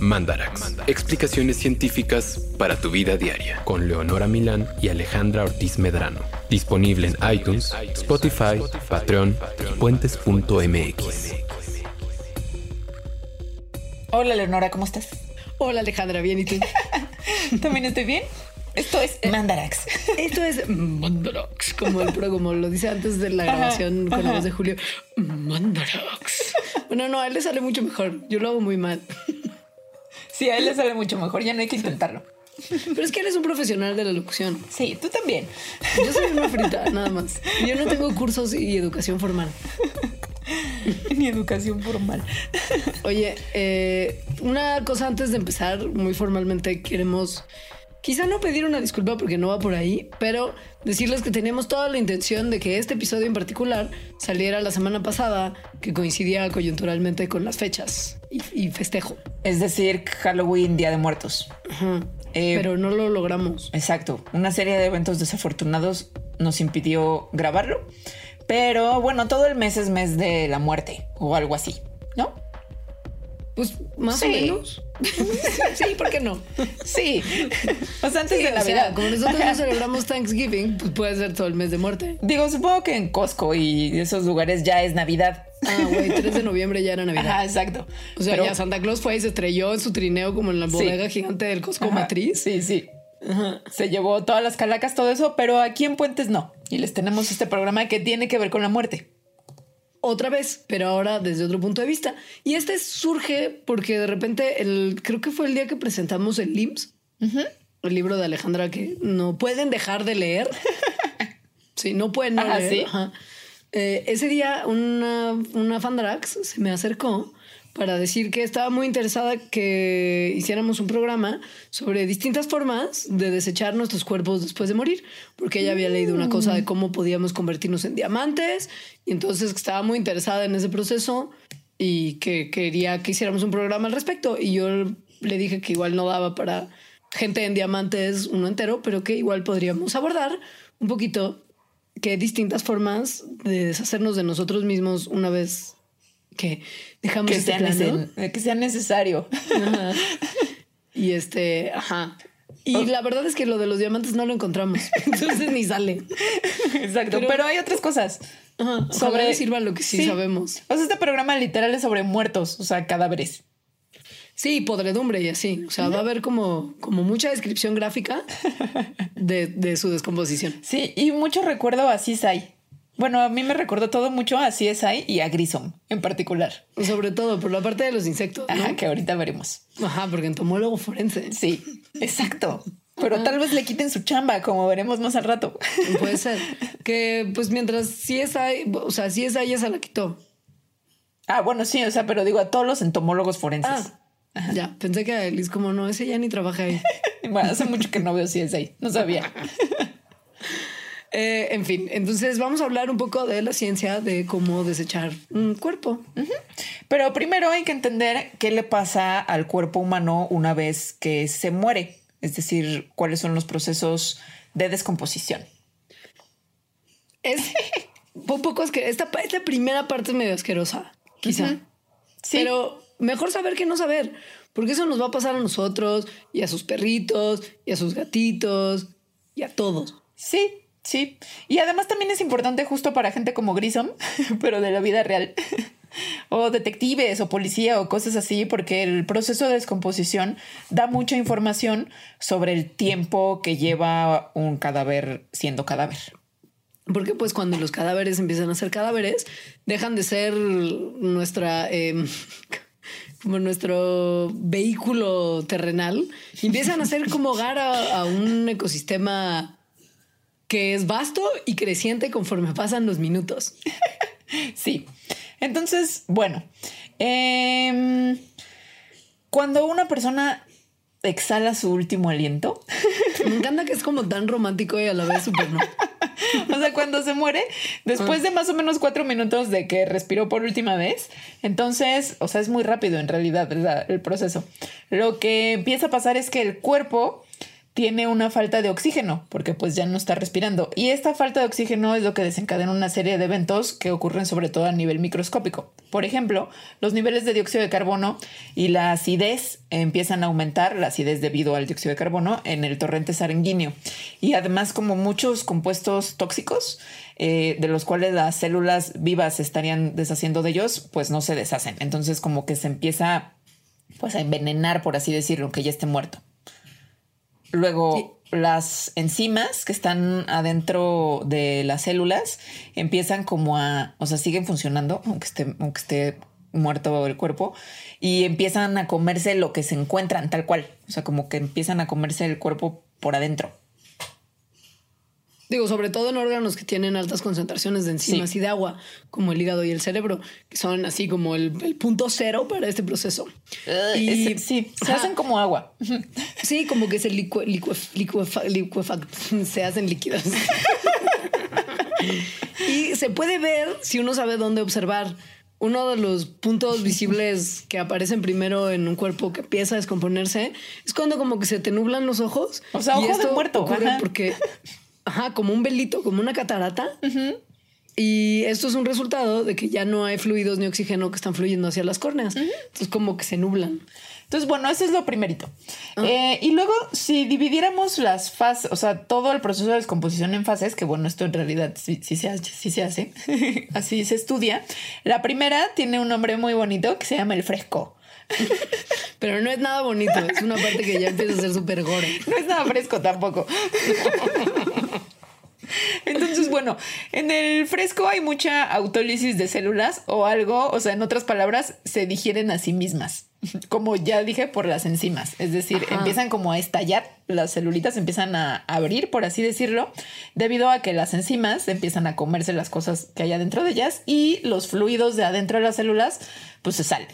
Mandarax. Explicaciones científicas para tu vida diaria. Con Leonora Milán y Alejandra Ortiz Medrano. Disponible en iTunes, Spotify, Patreon y puentes.mx. Hola Leonora, ¿cómo estás? Hola Alejandra, bien y tú. ¿También estoy bien? Esto es Mandarax. Esto es Mandarax, como el pro, como lo dice antes de la grabación con la voz de Julio. Mandarax. Bueno, no, a él le sale mucho mejor. Yo lo hago muy mal. Sí, a él le sale mucho mejor, ya no hay que intentarlo. Pero es que él es un profesional de la locución. Sí, tú también. Yo soy una frita, nada más. Yo no tengo cursos y educación formal. Ni educación formal. Oye, eh, una cosa antes de empezar, muy formalmente queremos Quizá no pedir una disculpa porque no va por ahí, pero decirles que teníamos toda la intención de que este episodio en particular saliera la semana pasada, que coincidía coyunturalmente con las fechas y, festejo. Es decir, Halloween, Día de Muertos. Eh, pero no lo logramos. Exacto. Una serie de eventos desafortunados nos impidió grabarlo. Pero bueno, todo el mes es mes de la muerte o algo así, ¿no? Pues más o menos. sí, ¿por qué no? Sí. O sea, antes de Navidad. como nosotros no celebramos Thanksgiving, pues puede ser todo el mes de muerte. Digo, supongo que en Costco y esos lugares ya es Navidad. Ah, güey, 3 de noviembre ya era Navidad. Ah, exacto. O sea, ya Santa Claus fue y se estrelló en su trineo como en la bodega gigante del Costco Matriz. Sí, sí. Se llevó todas las calacas, todo eso, pero aquí en Puentes no. Y les tenemos este programa que tiene que ver con la muerte otra vez, pero ahora desde otro punto de vista. Y este surge porque de repente, el, creo que fue el día que presentamos el LIMS, el libro de Alejandra que no pueden dejar de leer. sí, no pueden no leer. Eh, ese día una, una Fandrax se me acercó para decir que estaba muy interesada que hiciéramos un programa sobre distintas formas de desechar nuestros cuerpos después de morir, porque ella había leído una cosa de cómo podíamos convertirnos en diamantes y entonces estaba muy interesada en ese proceso y que quería que hiciéramos un programa al respecto. Y yo le dije que igual no daba para gente en diamantes uno entero, pero que igual podríamos abordar un poquito que distintas formas de deshacernos de nosotros mismos una vez que dejamos que, sea, que sea necesario. Y este, ajá. Y oh. la verdad es que lo de los diamantes no lo encontramos. Entonces ni sale. Exacto. Pero, hay otras cosas. sobre sirva lo que sí, sabemos. O sea, este programa literal es sobre muertos, o sea, cadáveres. Sí, podredumbre y así. O sea, va a haber como, como mucha descripción gráfica de, de su descomposición. Sí, y mucho recuerdo a Cisay. Bueno, a mí me recordó todo mucho a CSI y a Grissom en particular. Sobre todo por la parte de los insectos. Ajá, que ahorita veremos. Ajá, porque entomólogo forense. Sí, exacto. Pero tal vez le quiten su chamba, como veremos más al rato. Puede ser. Que pues mientras CSI, o sea, CSI ya se la quitó. Ah, bueno, sí, o sea, pero digo a todos los entomólogos forenses. Ah, ya, pensé que a Elis como no, ese ya ni trabaja ahí. bueno, hace mucho que no veo CSI, no sabía. Eh, en fin, entonces vamos a hablar un poco de la ciencia de cómo desechar un cuerpo. Pero primero hay que entender qué le pasa al cuerpo humano una vez que se muere, es decir, cuáles son los procesos de descomposición. Es un poco que esta, esta primera parte es medio asquerosa, quizá. Sí. Pero mejor saber que no saber, porque eso nos va a pasar a nosotros y a sus perritos y a sus gatitos y a todos. Sí, Sí, y además también es importante justo para gente como Grissom, pero de la vida real, o detectives o policía o cosas así, porque el proceso de descomposición da mucha información sobre el tiempo que lleva un cadáver siendo cadáver. Porque pues cuando los cadáveres empiezan a ser cadáveres, dejan de ser nuestra... Em, como nuestro vehículo terrenal, empiezan a ser como hogar a un ecosistema que es vasto y creciente conforme pasan los minutos. sí. Entonces, bueno, em, cuando una persona exhala su último aliento. Me encanta que es como tan romántico y a la vez súper no. o sea, cuando se muere, después de más o menos cuatro minutos de que respiró por última vez, entonces, o sea, es muy rápido en realidad el proceso. Lo que empieza a pasar es que el cuerpo tiene una falta de oxígeno porque pues ya no está respirando. Y esta falta de oxígeno es lo que desencadena una serie de eventos que ocurren sobre todo a nivel microscópico. Por ejemplo, los niveles de dióxido de carbono y la acidez empiezan a aumentar, la acidez debido al dióxido de carbono en el torrente sanguíneo. Y además como muchos compuestos tóxicos eh, de los cuales las células vivas estarían deshaciendo de ellos, pues no se deshacen. Entonces como que se empieza pues a envenenar, por así decirlo, aunque ya esté muerto. Luego, las enzimas que están adentro de las células empiezan como a, o sea, siguen funcionando, aunque esté, aunque esté muerto el cuerpo, y empiezan a comerse lo que se encuentran tal cual. O sea, como que empiezan a comerse el cuerpo por adentro. Digo, sobre todo en órganos que tienen altas concentraciones de enzimas y de agua, como el hígado y el cerebro, que son así como el, punto cero para este proceso. y sí, se hacen como agua. Sí, como que se licue, se hacen líquidos. y se puede ver si uno sabe dónde observar. Uno de los puntos visibles que aparecen primero en un cuerpo que empieza a descomponerse es cuando como que se te nublan los ojos. O sea, ojos de muerto. Ocurre porque Ajá, como un velito, como una catarata. Y esto es un resultado de que ya no hay fluidos ni oxígeno que están fluyendo hacia las córneas. Entonces, como que se nublan. Entonces, bueno, eso es lo primerito. Eh, y luego, si dividiéramos las fases, o sea, todo el proceso de descomposición en fases, que bueno, esto en realidad sí, se, hace, sí se hace, así se estudia. La primera tiene un nombre muy bonito que se llama el fresco. Pero no es nada bonito, es una parte que ya empieza a ser súper gore. No es nada fresco tampoco. Entonces, bueno, en el fresco hay mucha autólisis de células o algo, o sea, en otras palabras, se digieren a sí mismas, como ya dije, por las enzimas. Es decir, empiezan como a estallar, las celulitas empiezan a abrir, por así decirlo, debido a que las enzimas empiezan a comerse las cosas que hay adentro de ellas y los fluidos de adentro de las células, pues se salen.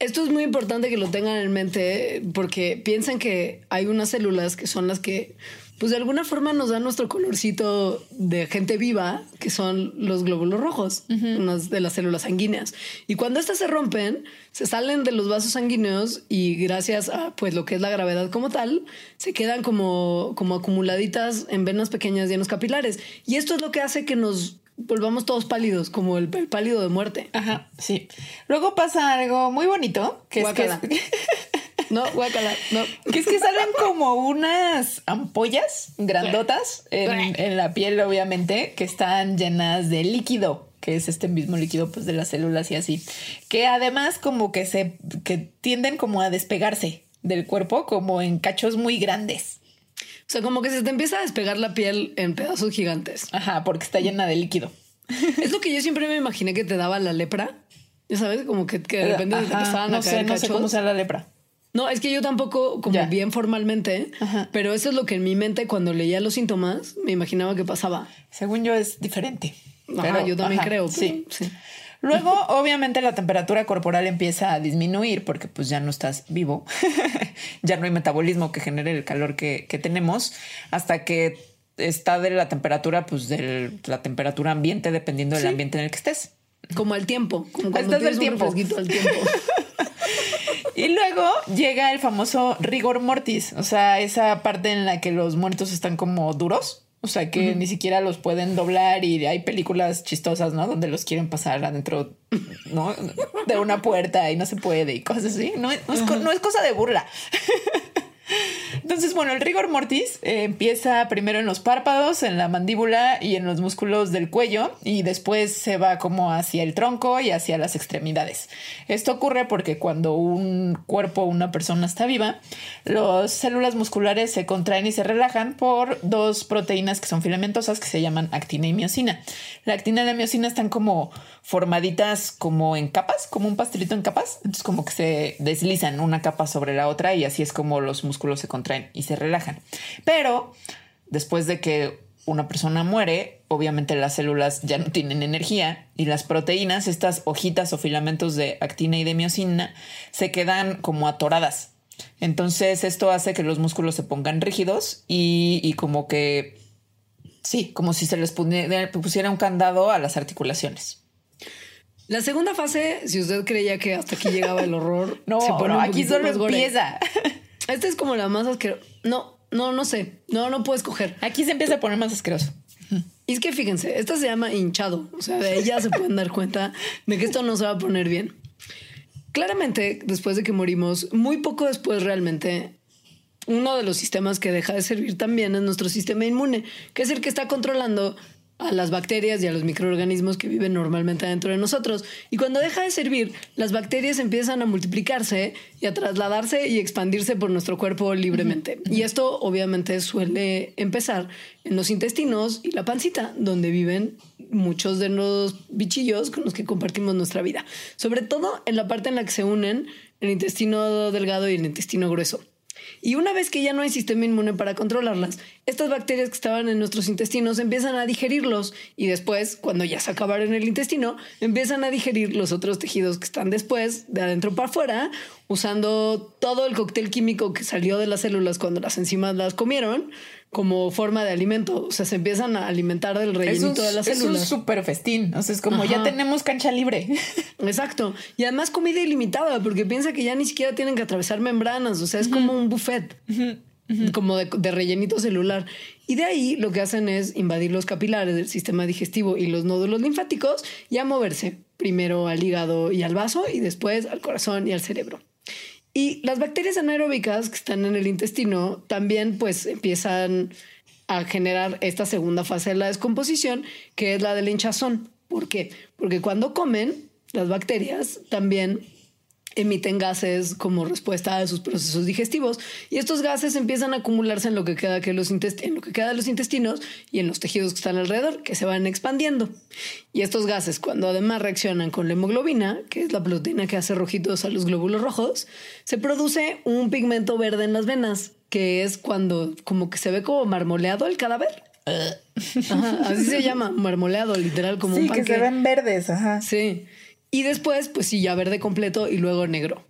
Esto es muy importante que lo tengan en mente porque piensan que hay unas células que son las que, pues de alguna forma nos dan nuestro colorcito de gente viva, que son los glóbulos rojos, unas de las células sanguíneas. Y cuando estas se rompen, se salen de los vasos sanguíneos y gracias a pues lo que es la gravedad como tal, se quedan como, como acumuladitas en venas pequeñas y en los capilares. Y esto es lo que hace que nos volvamos todos pálidos, como el, pálido de muerte. Ajá, sí. Luego pasa algo muy bonito, que es que... No, guacala, no. Que es que salen como unas ampollas grandotas en, en, la piel, obviamente, que están llenas de líquido, que es este mismo líquido pues de las células y así. Que además como que se que tienden como a despegarse del cuerpo como en cachos muy grandes. O sea, como que se te empieza a despegar la piel en pedazos gigantes. Ajá, porque está llena de líquido. Es lo que yo siempre me imaginé que te daba la lepra. Ya sabes, como que, de repente te empezaban a no sé, No sé cómo sea la lepra. No, es que yo tampoco, como bien formalmente, pero eso es lo que en mi mente cuando leía los síntomas me imaginaba que pasaba. Según yo es diferente. pero, yo también creo. sí. sí. Luego, obviamente, la temperatura corporal empieza a disminuir porque pues ya no estás vivo, ya no hay metabolismo que genere el calor que, tenemos, hasta que está de la temperatura, pues de la temperatura ambiente, dependiendo del ambiente en el que estés. Como al tiempo, como cuando tienes tiempo. al tiempo. y luego llega el famoso rigor mortis, o sea, esa parte en la que los muertos están como duros. O sea que ni siquiera los pueden doblar y hay películas chistosas, ¿no? Donde los quieren pasar adentro, ¿no? De una puerta y no se puede y cosas así. No, es, no es cosa de burla. Entonces, bueno, el rigor mortis eh, empieza primero en los párpados, en la mandíbula y en los músculos del cuello y después se va como hacia el tronco y hacia las extremidades. Esto ocurre porque cuando un cuerpo, una persona está viva, las células musculares se contraen y se relajan por dos proteínas que son filamentosas que se llaman actina y miocina. La actina y la miocina están como formaditas como en capas, como un pastelito en capas, entonces como que se deslizan una capa sobre la otra y así es como los músculos se contraen y se relajan. Pero después de que una persona muere, obviamente las células ya no tienen energía y las proteínas, estas hojitas o filamentos de actina y de miocina, se quedan como atoradas. Entonces esto hace que los músculos se pongan rígidos y, como que, sí, como si se les pusiera un candado a las articulaciones. La segunda fase, si usted creía que hasta aquí llegaba el horror, no, aquí solo empieza. Esta es como la más asquerosa. No, no, no sé. No, no puedo escoger. Aquí se empieza a poner más asqueroso. Y es que fíjense, esta se llama hinchado. O sea, de ella se pueden dar cuenta de que esto no se va a poner bien. Claramente, después de que morimos, muy poco después realmente, uno de los sistemas que deja de servir también es nuestro sistema inmune, que es el que está controlando a las bacterias y a los microorganismos que viven normalmente dentro de nosotros. Y cuando deja de servir, las bacterias empiezan a multiplicarse y a trasladarse y expandirse por nuestro cuerpo libremente. Y esto obviamente suele empezar en los intestinos y la pancita, donde viven muchos de los bichillos con los que compartimos nuestra vida. Sobre todo en la parte en la que se unen el intestino delgado y el intestino grueso. Y una vez que ya no hay sistema inmune para controlarlas, estas bacterias que estaban en nuestros intestinos empiezan a digerirlos y después, cuando ya se acabaron el intestino, empiezan a digerir los otros tejidos que están después, de adentro para afuera, usando todo el cóctel químico que salió de las células cuando las enzimas las comieron como forma de alimento. O sea, se empiezan a alimentar del rellenito de las células. Es un súper festín. O sea, es como ya tenemos cancha libre. Exacto. Y además comida ilimitada, porque piensa que ya ni siquiera tienen que atravesar membranas. O sea, es como un buffet. Como de, de, rellenito celular. Y de ahí lo que hacen es invadir los capilares del sistema digestivo y los nódulos linfáticos y a moverse primero al hígado y al vaso y después al corazón y al cerebro. Y las bacterias anaeróbicas que están en el intestino también pues empiezan a generar esta segunda fase de la descomposición, que es la del hinchazón. ¿Por qué? Porque cuando comen, las bacterias también emiten gases como respuesta a sus procesos digestivos y estos gases empiezan a acumularse en lo que queda, que los en lo que queda de los intestinos y en los tejidos que están alrededor, que se van expandiendo. Y estos gases, cuando además reaccionan con la hemoglobina, que es la proteína que hace rojitos a los glóbulos rojos, se produce un pigmento verde en las venas, que es cuando como que se ve como marmoleado el cadáver. así se llama, marmoleado, literal, como sí, un que se ven verdes, ajá. Sí. Y después, pues sí, ya verde completo y luego negro.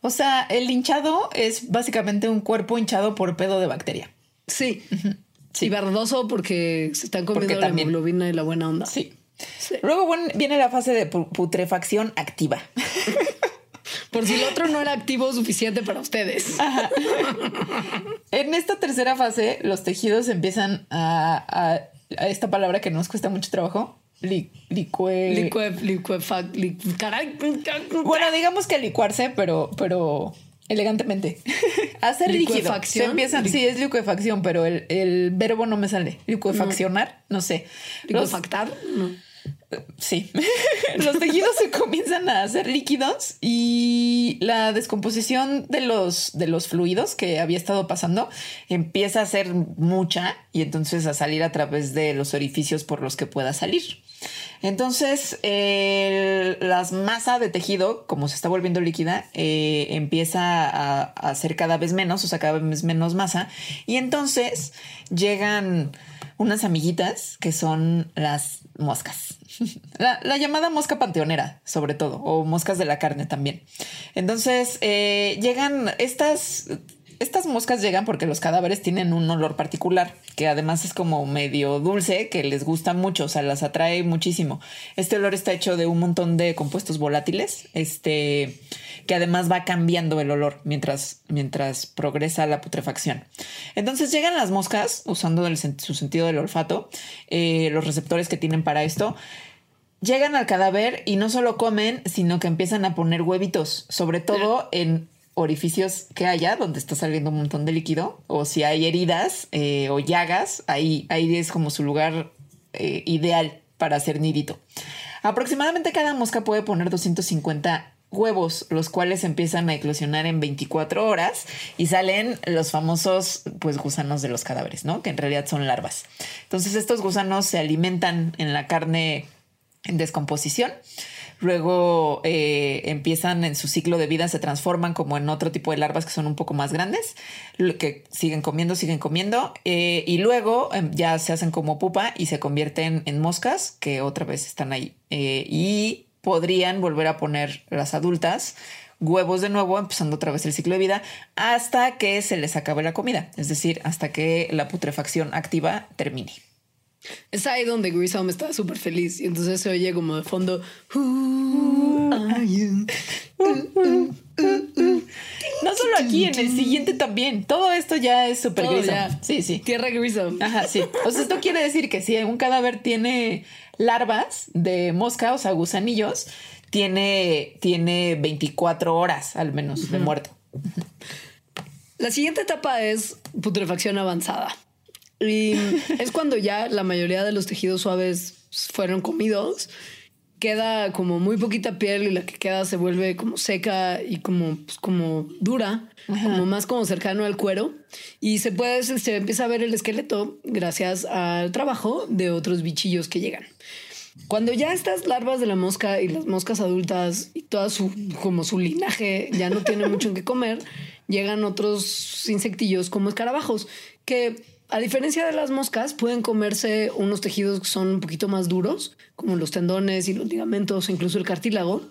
O sea, el hinchado es básicamente un cuerpo hinchado por pedo de bacteria. Sí. sí. Y verdoso porque se están comiendo la hemoglobina y la buena onda. Sí. Luego viene la fase de putrefacción activa. Por si el otro no era activo suficiente para ustedes. En esta tercera fase, los tejidos empiezan a, a esta palabra que nos cuesta mucho trabajo, licue... Bueno, digamos que licuarse, pero, pero elegantemente. Hacer líquido. Se empiezan, sí, es liquefacción, pero el, el, verbo no me sale. Liquefaccionar, no, sé. Liquefactar, no. Sí, los tejidos se comienzan a hacer líquidos y la descomposición de los, de los fluidos que había estado pasando empieza a ser mucha y entonces a salir a través de los orificios por los que pueda salir. Entonces, la masa de tejido, como se está volviendo líquida, eh, empieza a, a ser cada vez menos, o sea, cada vez menos masa. Y entonces llegan unas amiguitas que son las moscas. La, llamada mosca panteonera, sobre todo, o moscas de la carne también. Entonces, eh, llegan estas estas moscas llegan porque los cadáveres tienen un olor particular, que además es como medio dulce, que les gusta mucho, o sea, las atrae muchísimo. Este olor está hecho de un montón de compuestos volátiles, este, que además va cambiando el olor mientras, mientras progresa la putrefacción. Entonces llegan las moscas, usando su sentido del olfato, eh, los receptores que tienen para esto, llegan al cadáver y no solo comen, sino que empiezan a poner huevitos, sobre todo en orificios que haya donde está saliendo un montón de líquido o si hay heridas eh, o llagas, ahí, ahí es como su lugar eh, ideal para hacer nidito. Aproximadamente cada mosca puede poner 250 huevos, los cuales empiezan a eclosionar en 24 horas y salen los famosos pues gusanos de los cadáveres, ¿no? Que en realidad son larvas. Entonces estos gusanos se alimentan en la carne en descomposición luego eh, empiezan en su ciclo de vida, se transforman como en otro tipo de larvas que son un poco más grandes, que siguen comiendo, siguen comiendo, eh, y luego em, ya se hacen como pupa y se convierten en moscas que otra vez están ahí. Eh, y podrían volver a poner las adultas huevos de nuevo, empezando otra vez el ciclo de vida, hasta que se les acabe la comida, es decir, hasta que la putrefacción activa termine. Es ahí donde Grissom está súper feliz y entonces se oye como de fondo. no solo aquí, en el siguiente también. Todo esto ya es súper Grissom. ya. Sí, sí. Tierra Grissom. Ajá, sí. O sea, esto quiere decir que si un cadáver tiene larvas de mosca, o sea, gusanillos, tiene, tiene 24 horas al menos de muerto. La siguiente etapa es putrefacción avanzada. Y es cuando ya la mayoría de los tejidos suaves fueron comidos. Queda como muy poquita piel y la que queda se vuelve como seca y como, pues, como dura, como más como cercano al cuero. Y se puede, se, se empieza a ver el esqueleto gracias al trabajo de otros bichillos que llegan. Cuando ya estas larvas de la mosca y las moscas adultas y toda su como su linaje ya no tienen mucho en qué comer, llegan otros insectillos como escarabajos que a diferencia de las moscas pueden comerse unos tejidos que son un poquito más duros, como los tendones y los ligamentos, incluso el cartílago.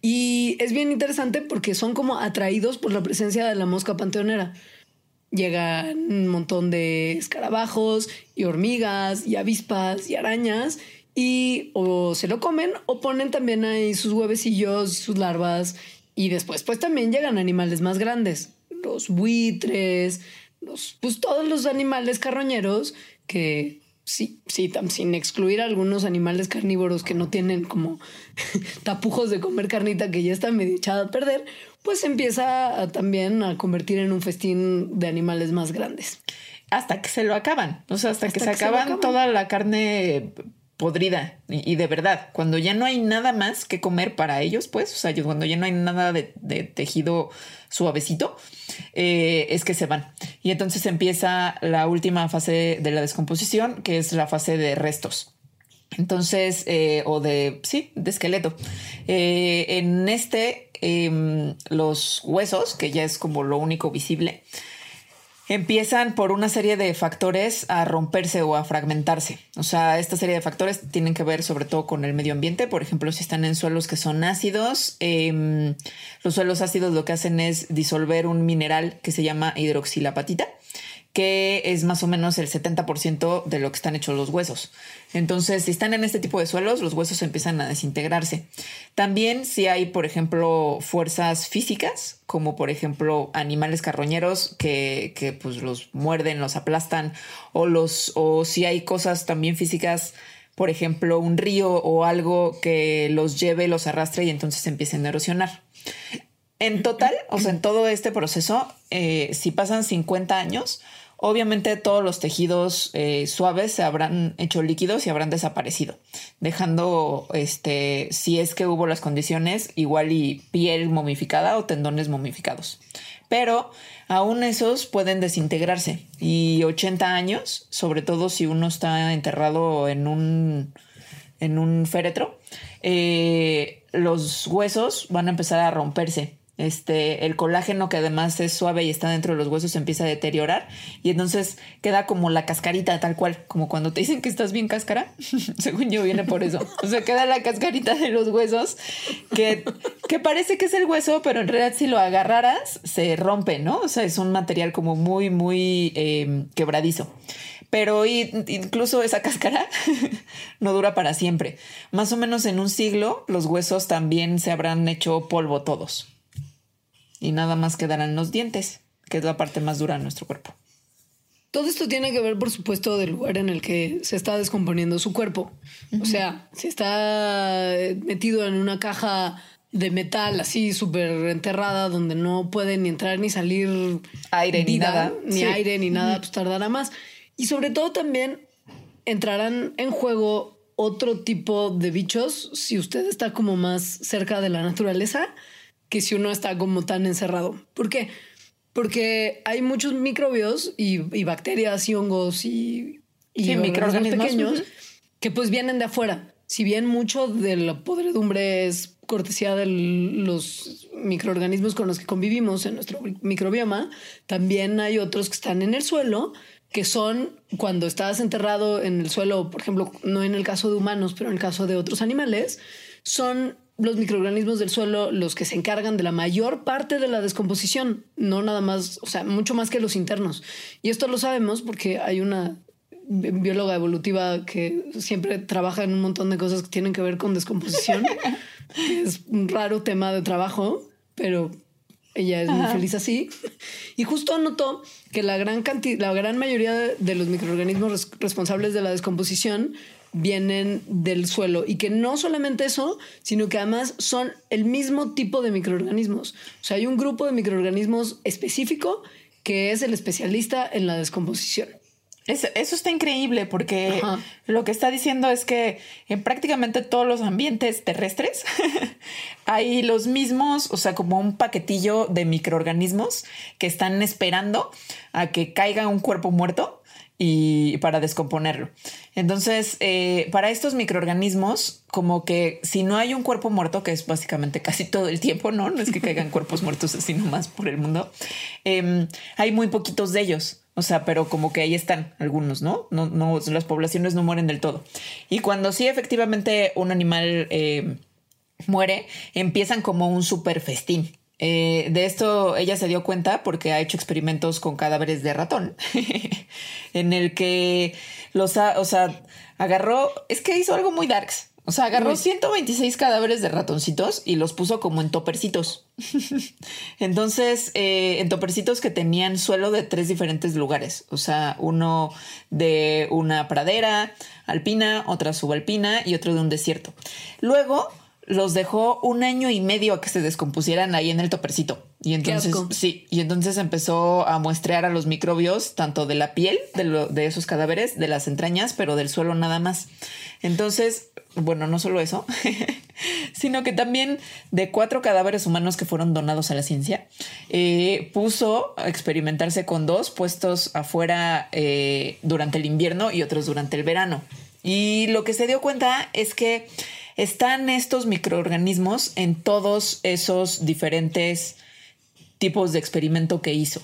Y es bien interesante porque son como atraídos por la presencia de la mosca panteonera. Llegan un montón de escarabajos y hormigas y avispas y arañas y o se lo comen o ponen también ahí sus huevecillos sus larvas y después pues también llegan animales más grandes, los buitres, los, pues todos los animales carroñeros que sí, sí, tam- sin excluir algunos animales carnívoros que no tienen como tapujos de comer carnita que ya está medio echada a perder, pues empieza a- también a convertir en un festín de animales más grandes. Hasta que se lo acaban. O sea, hasta, que Hasta se que se lo acaban acaban. toda la carne podrida y, de verdad, cuando ya no hay nada más que comer para ellos, pues, o sea, cuando ya no hay nada de, de tejido suavecito, eh, es que se van. Y entonces empieza la última fase de la descomposición, que es la fase de restos. Entonces, eh, o de, sí, de esqueleto. Eh, en este, em, los huesos, que ya es como lo único visible, empiezan por una serie de factores a romperse o a fragmentarse. O sea, esta serie de factores tienen que ver sobre todo con el medio ambiente. Por ejemplo, si están en suelos que son ácidos, em, los suelos ácidos lo que hacen es disolver un mineral que se llama hidroxilapatita que es más o menos el 70% de lo que están hechos los huesos. Entonces, si están en este tipo de suelos, los huesos empiezan a desintegrarse. También si hay, por ejemplo, fuerzas físicas, como por ejemplo animales carroñeros que, que, pues los muerden, los aplastan, o los, o si hay cosas también físicas, por ejemplo, un río o algo que los lleve, los arrastre y entonces empiecen a erosionar. En total, o sea, en todo este proceso, eh, si pasan 50 años, obviamente todos los tejidos eh, suaves se habrán hecho líquidos y habrán desaparecido, dejando, este, si es que hubo las condiciones, igual y piel momificada o tendones momificados. Pero aún esos pueden desintegrarse y 80 años, sobre todo si uno está enterrado en un, en un féretro, eh, los huesos van a empezar a romperse. Este, el colágeno que además es suave y está dentro de los huesos empieza a deteriorar y entonces queda como la cascarita tal cual, como cuando te dicen que estás bien cáscara, según yo viene por eso. O sea, queda la cascarita de los huesos que, que parece que es el hueso, pero en realidad si lo agarraras se rompe, ¿no? O sea, es un material como muy, muy eh, quebradizo pero incluso esa cáscara no dura para siempre. Más o menos en un siglo los huesos también se habrán hecho polvo todos. Y nada más quedarán los dientes, que es la parte más dura de nuestro cuerpo. Todo esto tiene que ver, por supuesto, del lugar en el que se está descomponiendo su cuerpo. O sea, si está eh, metido en una caja de metal así súper enterrada donde no puede ni entrar ni salir Aire ni nada. ni Sí. aire ni nada, pues tardará más. Y sobre todo también entrarán en juego otro tipo de bichos si usted está como más cerca de la naturaleza que si uno está como tan encerrado. ¿Por qué? Porque hay muchos microbios y, y bacterias y hongos y, y Sí, organismos microorganismos, pequeños que pues vienen de afuera. Si bien mucho de la podredumbre es cortesía de los microorganismos con los que convivimos en nuestro microbioma, también hay otros que están en el suelo, que son cuando estás enterrado en el suelo, por ejemplo, no en el caso de humanos, pero en el caso de otros animales, son los microorganismos del suelo los que se encargan de la mayor parte de la descomposición, no nada más, o sea, mucho más que los internos. Y esto lo sabemos porque hay una bi- bióloga evolutiva que siempre trabaja en un montón de cosas que tienen que ver con descomposición, que es un raro tema de trabajo, pero Ella es muy feliz así. Y justo notó que la gran cantidad, la gran mayoría de los microorganismos responsables de la descomposición vienen del suelo y que no solamente eso, sino que además son el mismo tipo de microorganismos. O sea, hay un grupo de microorganismos específico que es el especialista en la descomposición. eso está increíble porque lo que está diciendo es que en prácticamente todos los ambientes terrestres hay los mismos, o sea, como un paquetillo de microorganismos que están esperando a que caiga un cuerpo muerto y para descomponerlo. Entonces, eh, para estos microorganismos, como que si no hay un cuerpo muerto, que es básicamente casi todo el tiempo, no, no es que caigan cuerpos muertos así nomás por el mundo, em, hay muy poquitos de ellos. O sea, pero como que ahí están algunos, ¿no? No, no, las poblaciones no mueren del todo. Y cuando sí efectivamente un animal eh, muere, empiezan como un super festín. Eh, de esto ella se dio cuenta porque ha hecho experimentos con cadáveres de ratón, en el que los, ha, o sea, agarró, es que hizo algo muy darks. O sea, agarró 126 cadáveres de ratoncitos y los puso como en topercitos. Entonces, eh, en topercitos que tenían suelo de tres diferentes lugares. O sea, uno de una pradera alpina, otra subalpina y otro de un desierto. Luego los dejó un año y medio a que se descompusieran ahí en el topercito. Y entonces, sí, y entonces empezó a muestrear a los microbios, tanto de la piel de, de, esos cadáveres, de las entrañas, pero del suelo nada más. Entonces, bueno, no solo eso, sino que también de cuatro cadáveres humanos que fueron donados a la ciencia, eh, puso a experimentarse con dos puestos afuera eh, durante el invierno y otros durante el verano. Y lo que se dio cuenta es que están estos microorganismos en todos esos diferentes tipos de experimento que hizo.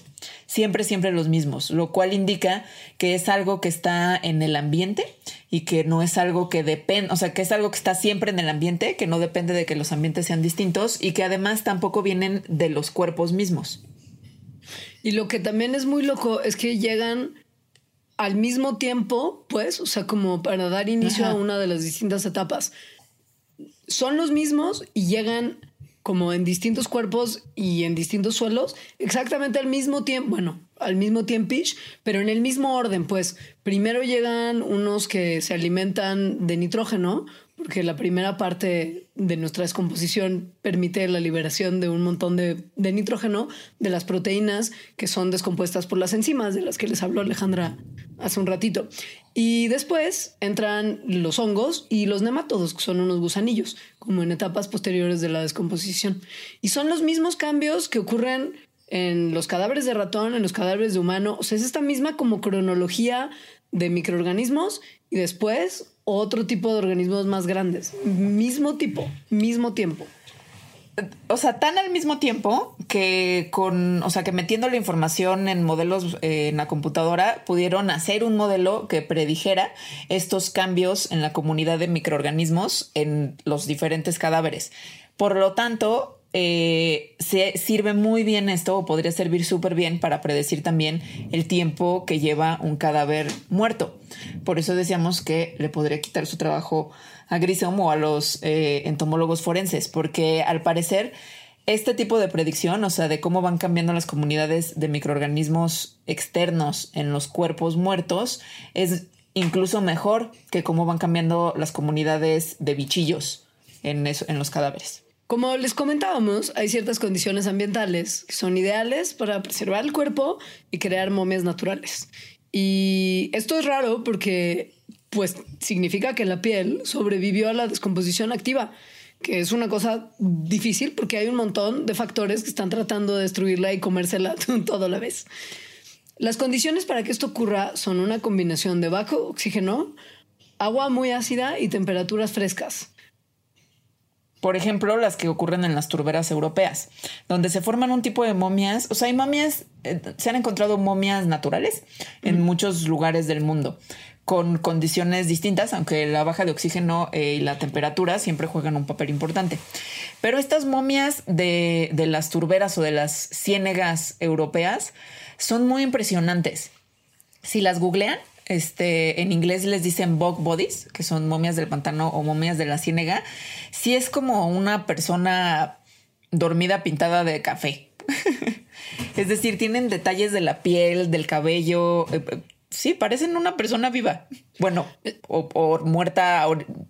Siempre, siempre los mismos, lo cual indica que es algo que está en el ambiente y que no es algo que depende, o sea, que es algo que está siempre en el ambiente, que no depende de que los ambientes sean distintos y que además tampoco vienen de los cuerpos mismos. Y lo que también es muy loco es que llegan al mismo tiempo, pues, o sea, como para dar inicio a una de las distintas etapas son los mismos y llegan como en distintos cuerpos y en distintos suelos, exactamente al mismo tiempo, bueno, al mismo tiempo, pero en el mismo orden, pues. Primero llegan unos que se alimentan de nitrógeno, porque la primera parte de nuestra descomposición permite la liberación de un montón de, nitrógeno de las proteínas que son descompuestas por las enzimas de las que les habló Alejandra hace un ratito. Y después entran los hongos y los nematodos, que son unos gusanillos, como en etapas posteriores de la descomposición. Y son los mismos cambios que ocurren en los cadáveres de ratón, en los cadáveres de humano. O sea, es esta misma como cronología de microorganismos y después otro tipo de organismos más grandes. Mismo tipo, mismo tiempo o sea, tan al mismo tiempo que con, o sea, que metiendo la información en modelos eh, en la computadora pudieron hacer un modelo que predijera estos cambios en la comunidad de microorganismos en los diferentes cadáveres. Por lo tanto, eh, se sirve muy bien esto o podría servir súper bien para predecir también el tiempo que lleva un cadáver muerto. Por eso decíamos que le podría quitar su trabajo a Grissom o a los eh, entomólogos forenses, porque al parecer este tipo de predicción, o sea, de cómo van cambiando las comunidades de microorganismos externos en los cuerpos muertos, es incluso mejor que cómo van cambiando las comunidades de bichillos en, en los cadáveres. Como les comentábamos, hay ciertas condiciones ambientales que son ideales para preservar el cuerpo y crear momias naturales. Y esto es raro porque pues significa que la piel sobrevivió a la descomposición activa, que es una cosa difícil porque hay un montón de factores que están tratando de destruirla y comérsela todo a la vez. Las condiciones para que esto ocurra son una combinación de bajo oxígeno, agua muy ácida y temperaturas frescas. Por ejemplo, las que ocurren en las turberas europeas, donde se forman un tipo de momias. O sea, hay momias, eh, se han encontrado momias naturales en muchos lugares del mundo con condiciones distintas, aunque la baja de oxígeno eh, y la temperatura siempre juegan un papel importante. Pero estas momias de, las turberas o de las ciénegas europeas son muy impresionantes. Si las googlean, este, en inglés les dicen bog bodies, que son momias del pantano o momias de la ciénega, si es como una persona dormida pintada de café, es decir, tienen detalles de la piel, del cabello. eh, eh, Sí, parecen una persona viva. Bueno, o, muerta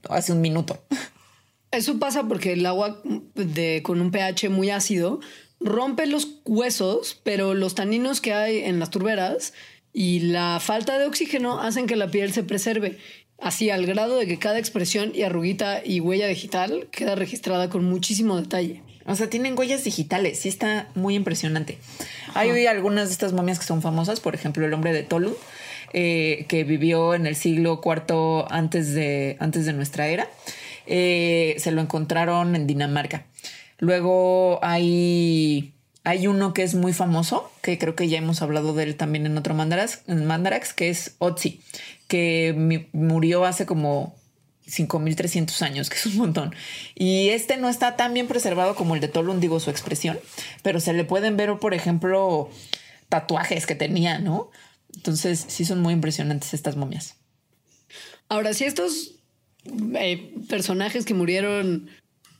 hace un minuto. Eso pasa porque el agua de, con un pH muy ácido rompe los huesos, pero los taninos que hay en las turberas y la falta de oxígeno hacen que la piel se preserve. Así al grado de que cada expresión y arruguita y huella digital queda registrada con muchísimo detalle. O sea, tienen huellas digitales. Sí, está muy impresionante. Hay algunas de estas momias que son famosas, por ejemplo, el hombre de Tolu, eh, que vivió en el siglo IV antes de, antes de nuestra era. Eh, se lo encontraron en Dinamarca. Luego hay, hay uno que es muy famoso, que creo que ya hemos hablado de él también en otro Mandarax, en que es Otzi, que murió hace como 5300 años, que es un montón. Y este no está tan bien preservado como el de Tolun, digo su expresión, pero se le pueden ver, por ejemplo, tatuajes que tenía, ¿no? Entonces, sí son muy impresionantes estas momias. Ahora, si estos eh, personajes que murieron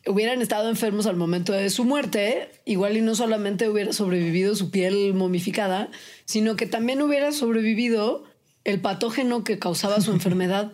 hubieran estado enfermos al momento de su muerte, igual y no solamente hubiera sobrevivido su piel momificada, sino que también hubiera sobrevivido el patógeno que causaba su enfermedad.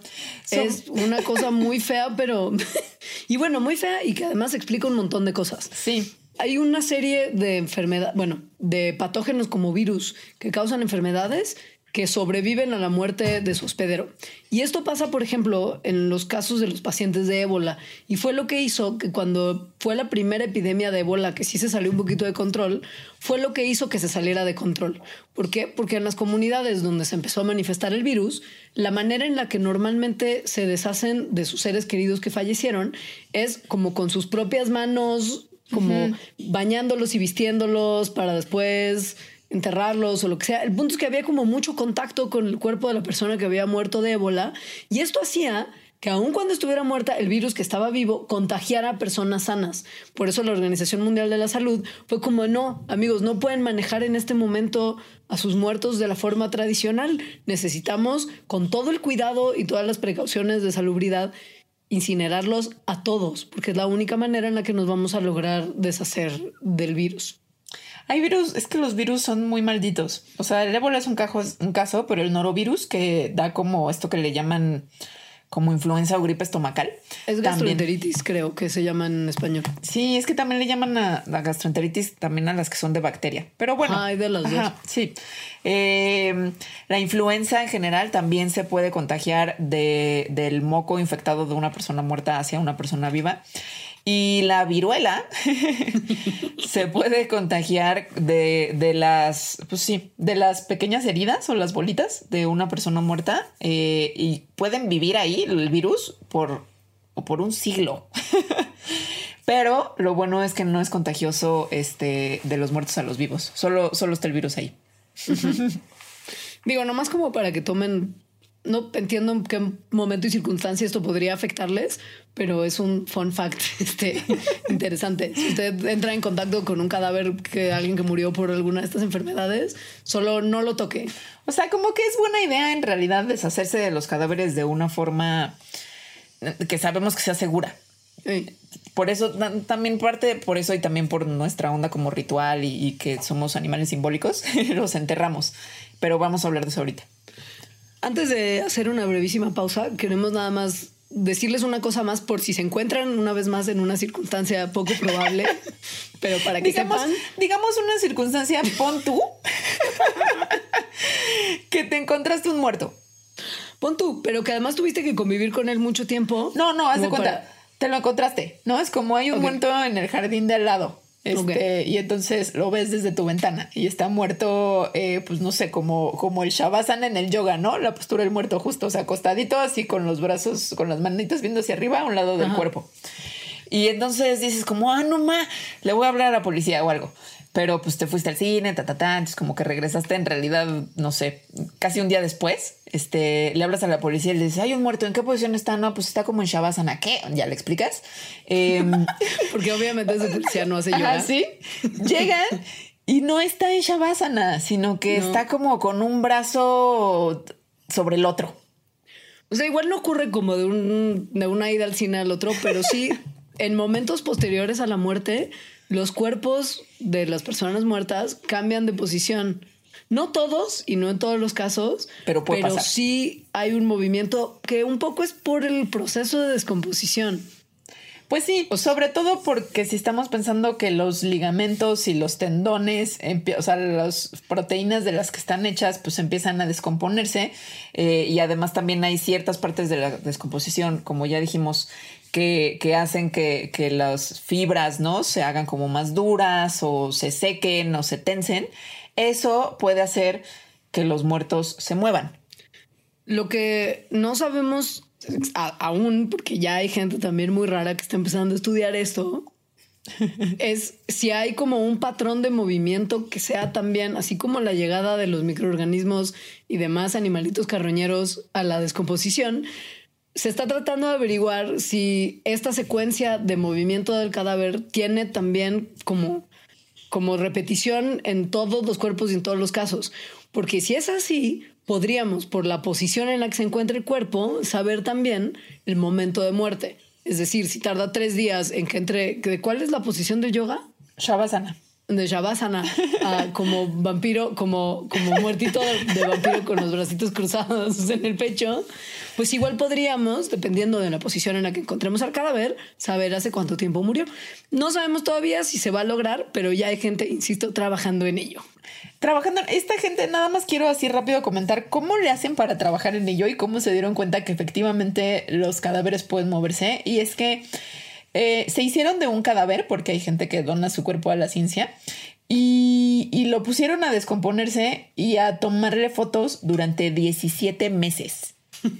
Es una cosa muy fea, pero... y bueno, muy fea y que además explica un montón de cosas. Sí. Hay una serie de enfermedades, bueno, de patógenos como virus que causan enfermedades que sobreviven a la muerte de su hospedero. Y esto pasa, por ejemplo, en los casos de los pacientes de ébola. Y fue lo que hizo que cuando fue la primera epidemia de ébola, que sí se salió un poquito de control, fue lo que hizo que se saliera de control. ¿Por qué? Porque en las comunidades donde se empezó a manifestar el virus, la manera en la que normalmente se deshacen de sus seres queridos que fallecieron es como con sus propias manos como bañándolos y vistiéndolos para después enterrarlos o lo que sea. El punto es que había como mucho contacto con el cuerpo de la persona que había muerto de ébola y esto hacía que aun cuando estuviera muerta, el virus que estaba vivo contagiara a personas sanas. Por eso la Organización Mundial de la Salud fue como, no, amigos, no pueden manejar en este momento a sus muertos de la forma tradicional. Necesitamos, con todo el cuidado y todas las precauciones de salubridad, incinerarlos a todos, porque es la única manera en la que nos vamos a lograr deshacer del virus. Hay virus, es que los virus son muy malditos. O sea, el ébola es un, cajo, un caso, pero el norovirus que da como esto que le llaman como influenza o gripe estomacal. Es también- gastroenteritis, creo que se llama en español. Sí, es que también le llaman a la gastroenteritis también a las que son de bacteria. Pero bueno. Ah, hay de las dos. Sí. Eh, la influenza en general también se puede contagiar de, del moco infectado de una persona muerta hacia una persona viva. Y la viruela se puede contagiar de, de las, pues sí, de las pequeñas heridas o las bolitas de una persona muerta eh, y pueden vivir ahí el virus por, por un siglo. Pero lo bueno es que no es contagioso este, de los muertos a los vivos. Solo, solo está el virus ahí. Digo, nomás como para que tomen, no entiendo en qué momento y circunstancia esto podría afectarles, pero es un fun fact este, interesante. Si usted entra en contacto con un cadáver que alguien que murió por alguna de estas enfermedades, solo no lo toque. O sea, como que es buena idea en realidad deshacerse de los cadáveres de una forma que sabemos que sea segura. Eh, Por eso ta- también parte, por eso y también por nuestra onda como ritual y, y que somos animales simbólicos, los enterramos. Pero vamos a hablar de eso ahorita. Antes de hacer una brevísima pausa, queremos nada más decirles una cosa más por si se encuentran una vez más en una circunstancia poco probable, pero para que digamos, sepan. digamos una circunstancia, pon tú que te encontraste un muerto. Pon tú, pero que además tuviste que convivir con él mucho tiempo. No, no, haz de cuenta. para- Te lo encontraste, ¿no? Es como hay un muerto en el jardín de al lado. Este, Y entonces lo ves desde tu ventana y está muerto, eh, pues no sé, como, como el Shavasana en el yoga, ¿no? La postura del muerto justo, o sea, acostadito así con los brazos, con las manitas viendo hacia arriba a un lado del Ajá. cuerpo. Y entonces dices como, ah, no ma, le voy a hablar a la policía o algo. Pero pues te fuiste al cine, ta, ta, ta, entonces como que regresaste en realidad, no sé, casi un día después, este, le hablas a la policía y le dices, hay un muerto, ¿en qué posición está? No, pues está como en Shavasana, ¿qué? Ya le explicas. Em, Porque obviamente ese policía no hace Ajá, yoga. sí. Llegan y no está en Shavasana, sino que No. está como con un brazo sobre el otro. O sea, igual no ocurre como de, un, de una ida al cine al otro, pero sí en momentos posteriores a la muerte los cuerpos de las personas muertas cambian de posición. No todos y no en todos los casos, Pero puede pasar. sí hay un movimiento que un poco es por el proceso de descomposición. Pues sí, sobre todo porque si estamos pensando que los ligamentos y los tendones, o sea, las proteínas de las que están hechas, pues empiezan a descomponerse eh, y además también hay ciertas partes de la descomposición, como ya dijimos, que, que hacen que, que las fibras, ¿no? Se hagan como más duras o se sequen o se tensen. Eso puede hacer que los muertos se muevan. Lo que no sabemos a- aún, porque ya hay gente también muy rara que está empezando a estudiar esto, es si hay como un patrón de movimiento que sea también, así como la llegada de los microorganismos y demás animalitos carroñeros a la descomposición, se está tratando de averiguar si esta secuencia de movimiento del cadáver tiene también como, como repetición en todos los cuerpos y en todos los casos. Porque si es así, podríamos, por la posición en la que se encuentra el cuerpo, saber también el momento de muerte. Es decir, si tarda tres días en que entre... ¿de ¿Cuál es la posición del yoga? Shavasana. De Shavasana a como vampiro, como, como muertito de vampiro con los bracitos cruzados en el pecho, pues igual podríamos, dependiendo de la posición en la que encontremos al cadáver, saber hace cuánto tiempo murió. No sabemos todavía si se va a lograr, pero ya hay gente, insisto, trabajando en ello. Trabajando, esta gente, nada más quiero así rápido comentar cómo le hacen para trabajar en ello y cómo se dieron cuenta que efectivamente los cadáveres pueden moverse. Y es que eh, se hicieron de un cadáver, porque hay gente que dona su cuerpo a la ciencia, y, y lo pusieron a descomponerse y a tomarle fotos durante 17 meses.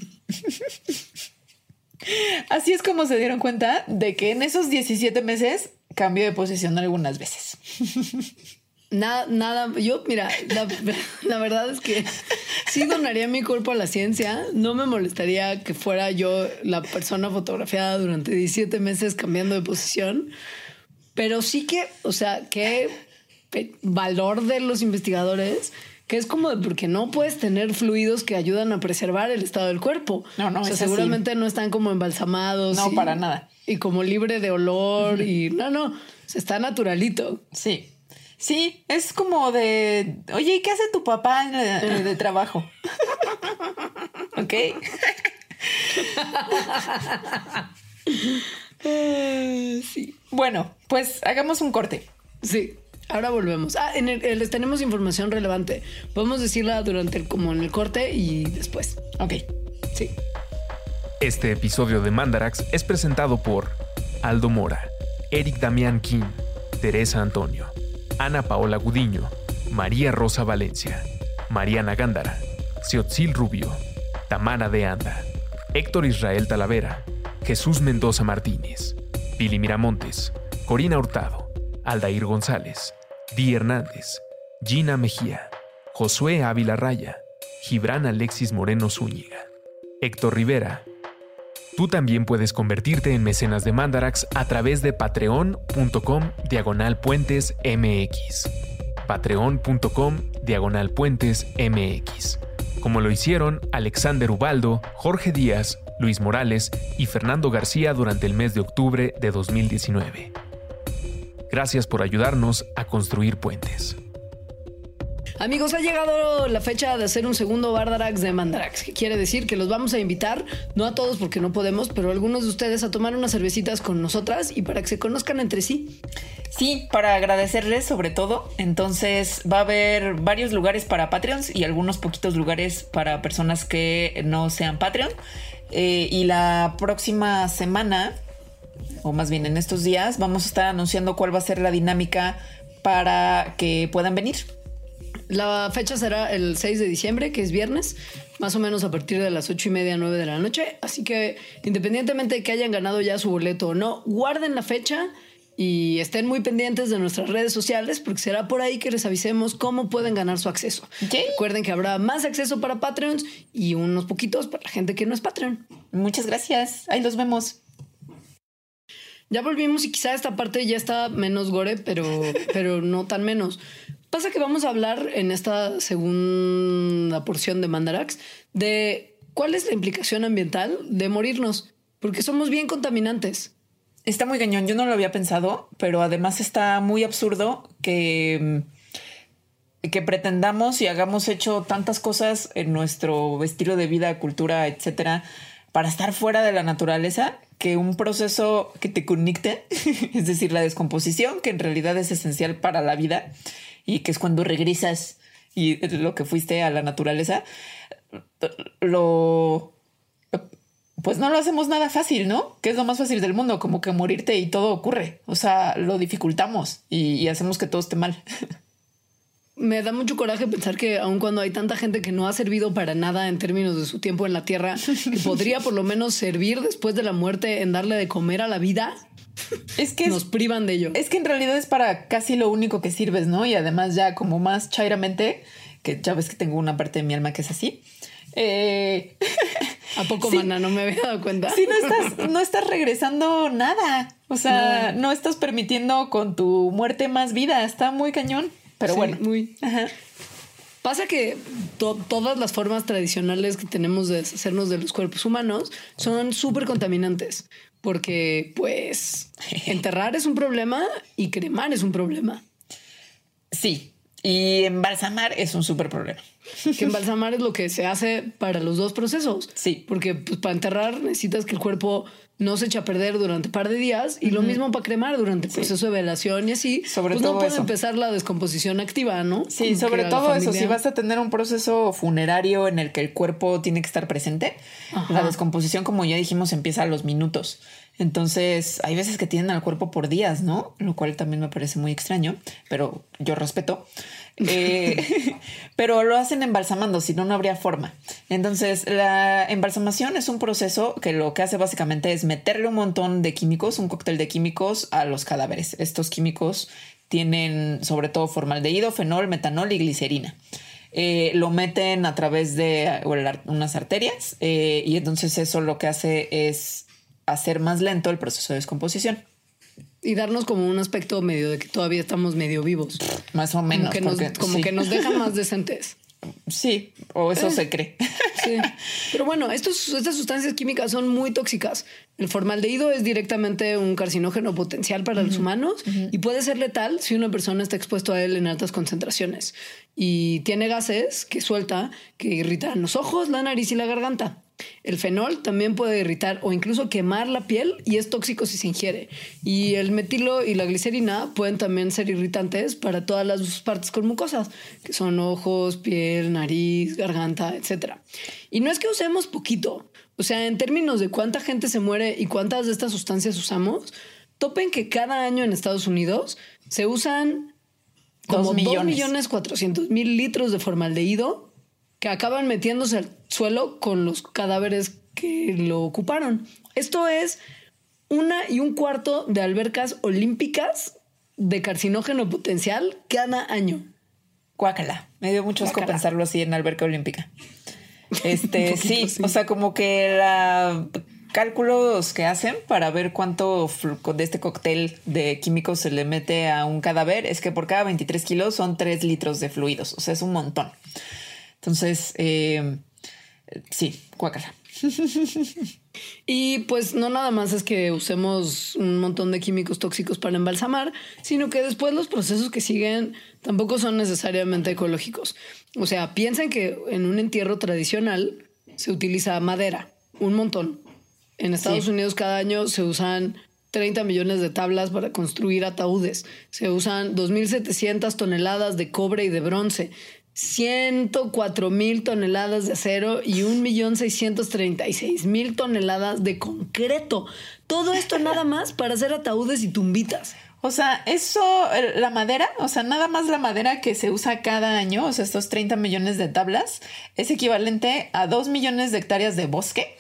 Así es como se dieron cuenta de que en esos 17 meses cambió de posición algunas veces. Nada, nada, yo, mira, la, la verdad es que sí donaría mi cuerpo a la ciencia. No me molestaría que fuera yo la persona fotografiada durante 17 meses cambiando de posición. Pero sí que, o sea, qué valor de los investigadores, que es como de porque no puedes tener fluidos que ayudan a preservar el estado del cuerpo. No, no, o sea, es así. seguramente no están como embalsamados. No, y- para nada. Y como libre de olor y no, no, se está naturalito. Sí. Sí, es como de, oye, ¿y qué hace tu papá en el- de trabajo? ok. sí. Bueno, pues hagamos un corte. Sí, ahora volvemos. Ah, en el- les tenemos información relevante. Podemos decirla durante el, como en el corte y después. Ok. Sí. Este episodio de Mandarax es presentado por Aldo Mora, Eric Damián King, Teresa Antonio, Ana Paola Gudiño, María Rosa Valencia, Mariana Gándara, Xiotzil Rubio, Tamara de Anda, Héctor Israel Talavera, Jesús Mendoza Martínez, Pili Miramontes, Corina Hurtado, Aldair González, Di Hernández, Gina Mejía, Josué Ávila Raya, Gibran Alexis Moreno Zúñiga, Héctor Rivera, Tú también puedes convertirte en mecenas de Mandarax a través de patreon.com diagonal puentes mx. Patreon.com diagonal puentes mx. Como lo hicieron Alexander Ubaldo, Jorge Díaz, Luis Morales y Fernando García durante el mes de octubre de 2019. Gracias por ayudarnos a construir puentes. Amigos, ha llegado la fecha de hacer un segundo Bardarax de Mandarax, que quiere decir que los vamos a invitar, no a todos porque no podemos, pero a algunos de ustedes a tomar unas cervecitas con nosotras y para que se conozcan entre sí. Sí, para agradecerles sobre todo. Entonces va a haber varios lugares para Patreons y algunos poquitos lugares para personas que no sean Patreon. Eh, y la próxima semana, o más bien en estos días, vamos a estar anunciando cuál va a ser la dinámica para que puedan venir. La fecha será el 6 de diciembre, que es viernes, más o menos a partir de las 8 y media, 9 de la noche. Así que independientemente de que hayan ganado ya su boleto o no, guarden la fecha y estén muy pendientes de nuestras redes sociales porque será por ahí que les avisemos cómo pueden ganar su acceso. Recuerden que habrá más acceso para Patreons y unos poquitos para la gente que no es Patreon. Muchas gracias. Ahí los vemos. Ya volvimos y quizá esta parte ya está menos gore, pero, pero no tan menos. Pasa que vamos a hablar en esta segunda porción de Mandarax de cuál es la implicación ambiental de morirnos, porque somos bien contaminantes. Está muy cañón, yo no lo había pensado, pero además está muy absurdo que, que pretendamos y hagamos hecho tantas cosas en nuestro estilo de vida, cultura, etcétera, para estar fuera de la naturaleza, que un proceso que te conecte, es decir, la descomposición, que en realidad es esencial para la vida y que es cuando regresas y lo que fuiste a la naturaleza, lo pues no lo hacemos nada fácil, ¿no? Que es lo más fácil del mundo, como que morirte y todo ocurre. O sea, lo dificultamos y, hacemos que todo esté mal. Me da mucho coraje pensar que aun cuando hay tanta gente que no ha servido para nada en términos de su tiempo en la tierra, podría por lo menos servir después de la muerte en darle de comer a la vida, es que nos privan de ello. Es que en realidad es para casi lo único que sirves, ¿no? Y además ya como más chairamente, que ya ves que tengo una parte de mi alma que es así. Eh, ¿A poco, mana? No me había dado cuenta. Sí, no estás, no estás regresando nada. O sea, no. estás permitiendo con tu muerte más vida. Está muy cañón. Pero bueno. Muy. Pasa que todas las formas tradicionales que tenemos de deshacernos de los cuerpos humanos son súper contaminantes. Porque, pues, enterrar es un problema y cremar es un problema. Sí. Y embalsamar es un súper problema. Que embalsamar es lo que se hace para los dos procesos. Sí. Porque pues, para enterrar necesitas que el cuerpo no se eche a perder durante un par de días y lo mismo para cremar durante el proceso de velación y así. Sobre pues todo no puede empezar la descomposición activa, ¿no? Sí, sobre todo eso. Si vas a tener un proceso funerario en el que el cuerpo tiene que estar presente, la descomposición, como ya dijimos, empieza a los minutos. Entonces, hay veces que tienen al cuerpo por días, ¿no? Lo cual también me parece muy extraño, pero yo respeto. Eh, pero lo hacen embalsamando, si no, no habría forma. Entonces, la embalsamación es un proceso que lo que hace básicamente es meterle un montón de químicos, un cóctel de químicos a los cadáveres. Estos químicos tienen sobre todo formaldehído, fenol, metanol y glicerina. Eh, lo meten a través de unas arterias eh, y entonces eso lo que hace es hacer más lento el proceso de descomposición. Y darnos como un aspecto medio de que todavía estamos medio vivos. Más o menos. Como que, nos, dejan más decentes. Sí, o eso eh, se cree. Sí. Pero bueno, estos, estas sustancias químicas son muy tóxicas. El formaldehído es directamente un carcinógeno potencial para los humanos y puede ser letal si una persona está expuesto a él en altas concentraciones. Y tiene gases que suelta que irritan los ojos, la nariz y la garganta. El fenol también puede irritar o incluso quemar la piel y es tóxico si se ingiere. Y el metilo y la glicerina pueden también ser irritantes para todas las partes con mucosas, que son ojos, piel, nariz, garganta, etc. Y no es que usemos poquito, o sea, en términos de cuánta gente se muere y cuántas de estas sustancias usamos, topen que cada año en Estados Unidos se usan como 2 millones 400 mil litros de formaldehído que acaban metiéndose al suelo con los cadáveres que lo ocuparon. Esto es una y un cuarto de albercas olímpicas de carcinógeno potencial cada año. Cuácala. Me dio mucho asco pensarlo así en alberca olímpica. Este, sí, o sea, como que la cálculos que hacen para ver cuánto de este cóctel de químicos se le mete a un cadáver es que por cada 23 kilos son 3 litros de fluidos. O sea, es un montón. Entonces, eh, sí, cuácara. Y pues no nada más es que usemos un montón de químicos tóxicos para embalsamar, sino que después los procesos que siguen tampoco son necesariamente ecológicos. O sea, piensen que en un entierro tradicional se utiliza madera, un montón. En Estados Unidos cada año se usan 30 millones de tablas para construir ataúdes. Se usan 2.700 toneladas de cobre y de bronce. 104 mil toneladas de acero y 1.636.000 toneladas de concreto. Todo esto nada más para hacer ataúdes y tumbitas. O sea, eso, la madera, o sea, nada más la madera que se usa cada año, o sea, estos 30 millones de tablas, es equivalente a 2 millones de hectáreas de bosque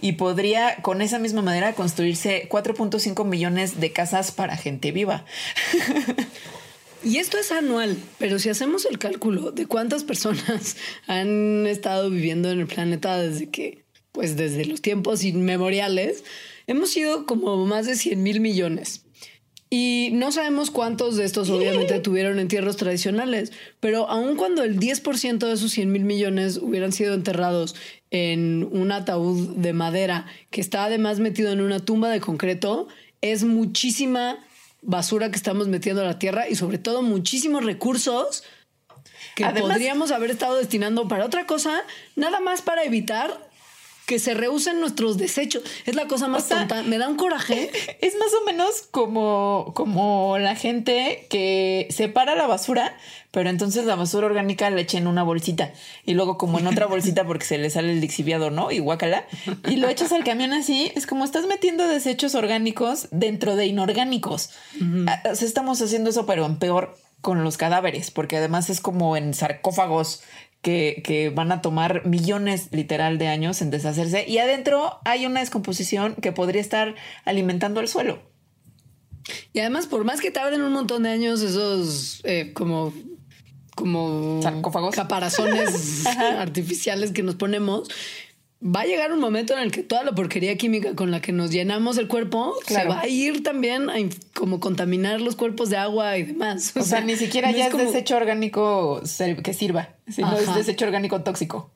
y podría con esa misma madera construirse 4.5 millones de casas para gente viva. Y esto es anual, pero si hacemos el cálculo de cuántas personas han estado viviendo en el planeta desde que, pues desde los tiempos inmemoriales, hemos sido como más de 100 mil millones. Y no sabemos cuántos de estos obviamente tuvieron entierros tradicionales, pero aun cuando el 10% de esos 100 mil millones hubieran sido enterrados en un ataúd de madera que está además metido en una tumba de concreto, es muchísima basura que estamos metiendo a la tierra y sobre todo muchísimos recursos que Además- podríamos haber estado destinando para otra cosa, nada más para evitar que se reusen nuestros desechos. Es la cosa más O sea- tonta. Me da un coraje. Es más menos como, como la gente que separa la basura, pero entonces la basura orgánica la echa en una bolsita y luego como en otra bolsita porque se le sale el lixiviado, ¿no? Y guácala. Y lo echas al camión así. Es como estás metiendo desechos orgánicos dentro de inorgánicos. Ah, o sea, estamos haciendo eso, pero en peor con los cadáveres, porque además es como en sarcófagos que, que van a tomar millones literal de años en deshacerse y adentro hay una descomposición que podría estar alimentando el suelo. Y además, por más que tarden un montón de años, esos eh, como, como Sarcófagos. caparazones artificiales que nos ponemos, va a llegar un momento en el que toda la porquería química con la que nos llenamos el cuerpo Claro. se va a ir también a como contaminar los cuerpos de agua y demás. O sea, ni siquiera no ya es, como- desecho orgánico que sirva, sino es Ajá. desecho orgánico tóxico.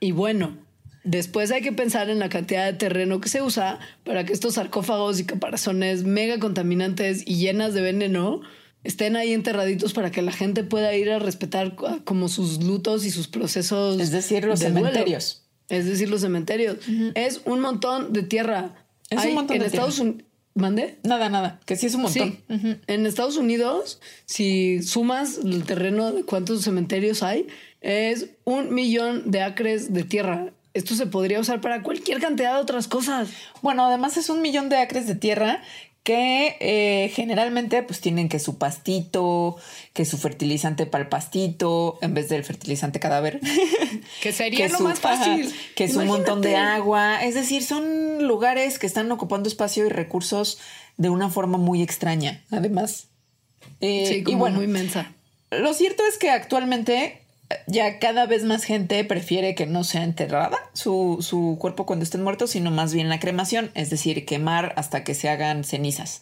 Y bueno, después hay que pensar en la cantidad de terreno que se usa para que estos sarcófagos y caparazones mega contaminantes y llenas de veneno estén ahí enterraditos para que la gente pueda ir a respetar como sus lutos y sus procesos. Es decir, los de duelo. cementerios. Es decir, los cementerios. Es un montón de tierra. Es un montón en de Estados Unidos. ¿Mande? Nada, nada, que sí es un montón. Sí. En Estados Unidos, si sumas el terreno de cuántos cementerios hay, es un millón de acres de tierra. Esto se podría usar para cualquier cantidad de otras cosas. Bueno, además es un millón de acres de tierra que eh, generalmente pues tienen que su pastito, que su fertilizante para el pastito, en vez del fertilizante cadáver. Que sería lo su- más fácil. ajá, que es un montón de agua. Es decir, son lugares que están ocupando espacio y recursos de una forma muy extraña, además. Eh, Sí, y bueno, muy mensa. Lo cierto es que actualmente ya cada vez más gente prefiere que no sea enterrada su, su cuerpo cuando estén muertos, sino más bien la cremación, es decir, quemar hasta que se hagan cenizas.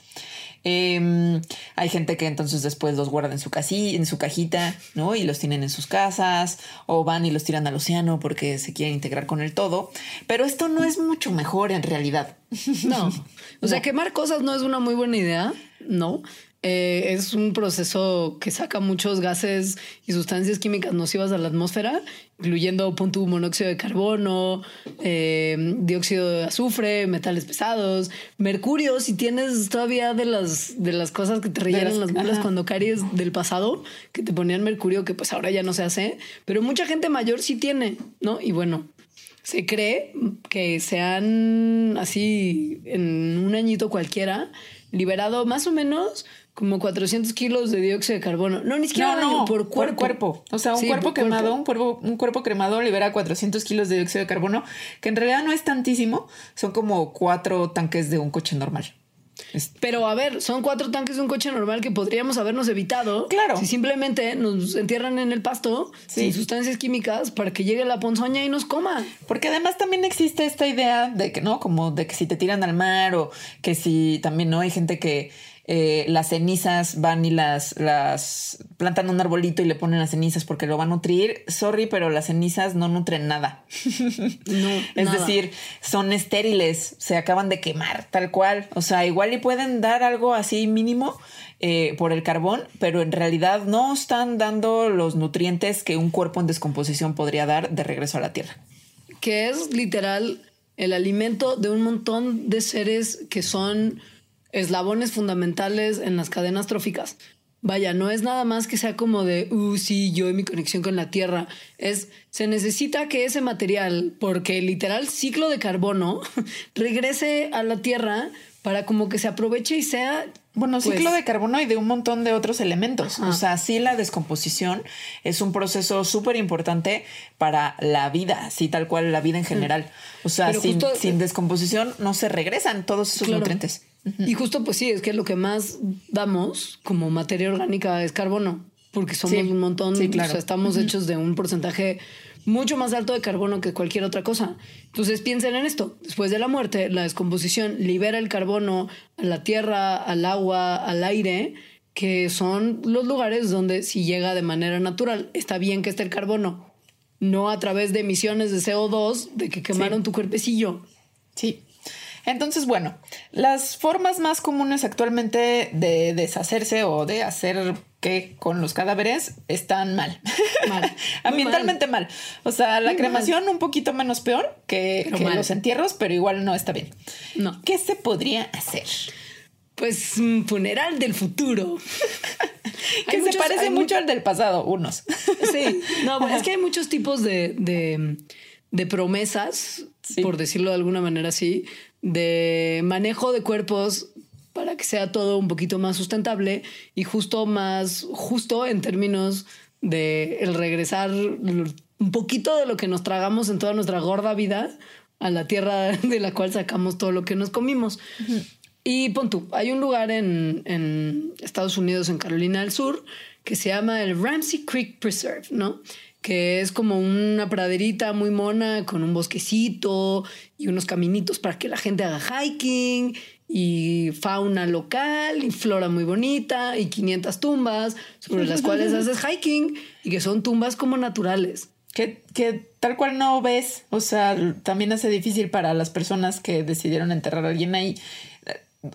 Em, hay gente que entonces después los guarda en su casi, en su cajita, ¿no? Y los tienen en sus casas, o van y los tiran al océano porque se quieren integrar con el todo. Pero esto no es mucho mejor en realidad. No. O sea, quemar cosas no es una muy buena idea, no. Eh, es un proceso que saca muchos gases y sustancias químicas nocivas a la atmósfera, incluyendo punto monóxido de carbono, eh, dióxido de azufre, metales pesados, mercurio. Si tienes todavía de las, de las cosas que te rellenan las- las cuando caries del pasado, que te ponían mercurio, que pues ahora ya no se hace, pero mucha gente mayor sí tiene, ¿no? Y bueno, se cree que se han así en un añito cualquiera liberado más o menos como 400 kilos de dióxido de carbono. No, ni siquiera No, daño, no, por cuerpo. O sea, un Sí, cuerpo por quemado, cuerpo. un cuerpo, un cuerpo cremado libera 400 kilos de dióxido de carbono, que en realidad no es tantísimo, son como cuatro tanques de un coche normal. Pero a ver, son cuatro tanques de un coche normal que podríamos habernos evitado. Claro. Si simplemente nos entierran en el pasto Sí. sin sustancias químicas para que llegue la ponzoña y nos coma. Porque además también existe esta idea de que, ¿no? Como de que si te tiran al mar o que si también, ¿no? Hay gente que eh, las cenizas van y las, las plantan un arbolito y le ponen las cenizas porque lo va a nutrir. Sorry, pero las cenizas no nutren nada. No, Es nada. decir, son estériles, se acaban de quemar, tal cual. O sea, igual y pueden dar algo así mínimo eh, por el carbón, pero en realidad no están dando los nutrientes que un cuerpo en descomposición podría dar de regreso a la tierra. que es literal el alimento de un montón de seres que son eslabones fundamentales en las cadenas tróficas. Vaya, no es nada más que sea como de, uh, sí, yo y mi conexión con la Tierra. Es, se necesita que ese material, porque literal ciclo de carbono, regrese a la Tierra para como que se aproveche y sea... Bueno, pues, ciclo de carbono y de un montón de otros elementos. Ajá. O sea, sí, la descomposición es un proceso súper importante para la vida, sí, tal cual la vida en general. O sea, sin, justo- sin descomposición no se regresan todos esos Claro. nutrientes. Y justo pues sí, es que lo que más damos como materia orgánica es carbono, porque somos Sí, un montón, sí, claro. o sea, estamos hechos de un porcentaje mucho más alto de carbono que cualquier otra cosa. Entonces piensen en esto, después de la muerte, la descomposición libera el carbono a la tierra, al agua, al aire, que son los lugares donde si llega de manera natural, está bien que esté el carbono, no a través de emisiones de CO2 de que quemaron tu cuerpecillo. Sí. Entonces, bueno, las formas más comunes actualmente de deshacerse o de hacer que con los cadáveres están mal. Mal. Ambientalmente mal. O sea, la Muy cremación un poquito menos peor que, los entierros, pero igual no está bien. No. ¿Qué se podría hacer? Pues un funeral del futuro. Que se parece mu- mucho al del pasado, unos. Sí, no, pues es que hay muchos tipos de, de, de promesas, Sí. por decirlo de alguna manera así, de manejo de cuerpos para que sea todo un poquito más sustentable y justo más justo en términos de el regresar un poquito de lo que nos tragamos en toda nuestra gorda vida a la tierra de la cual sacamos todo lo que nos comimos. Y pon tú, hay un lugar en, en Estados Unidos, en Carolina del Sur, que se llama el Ramsey Creek Preserve, ¿no? Que es como una praderita muy mona con un bosquecito y unos caminitos para que la gente haga hiking y fauna local y flora muy bonita y 500 tumbas sobre las cuales haces hiking y que son tumbas como naturales. Que, que tal cual no ves. O sea, también hace difícil para las personas que decidieron enterrar a alguien ahí.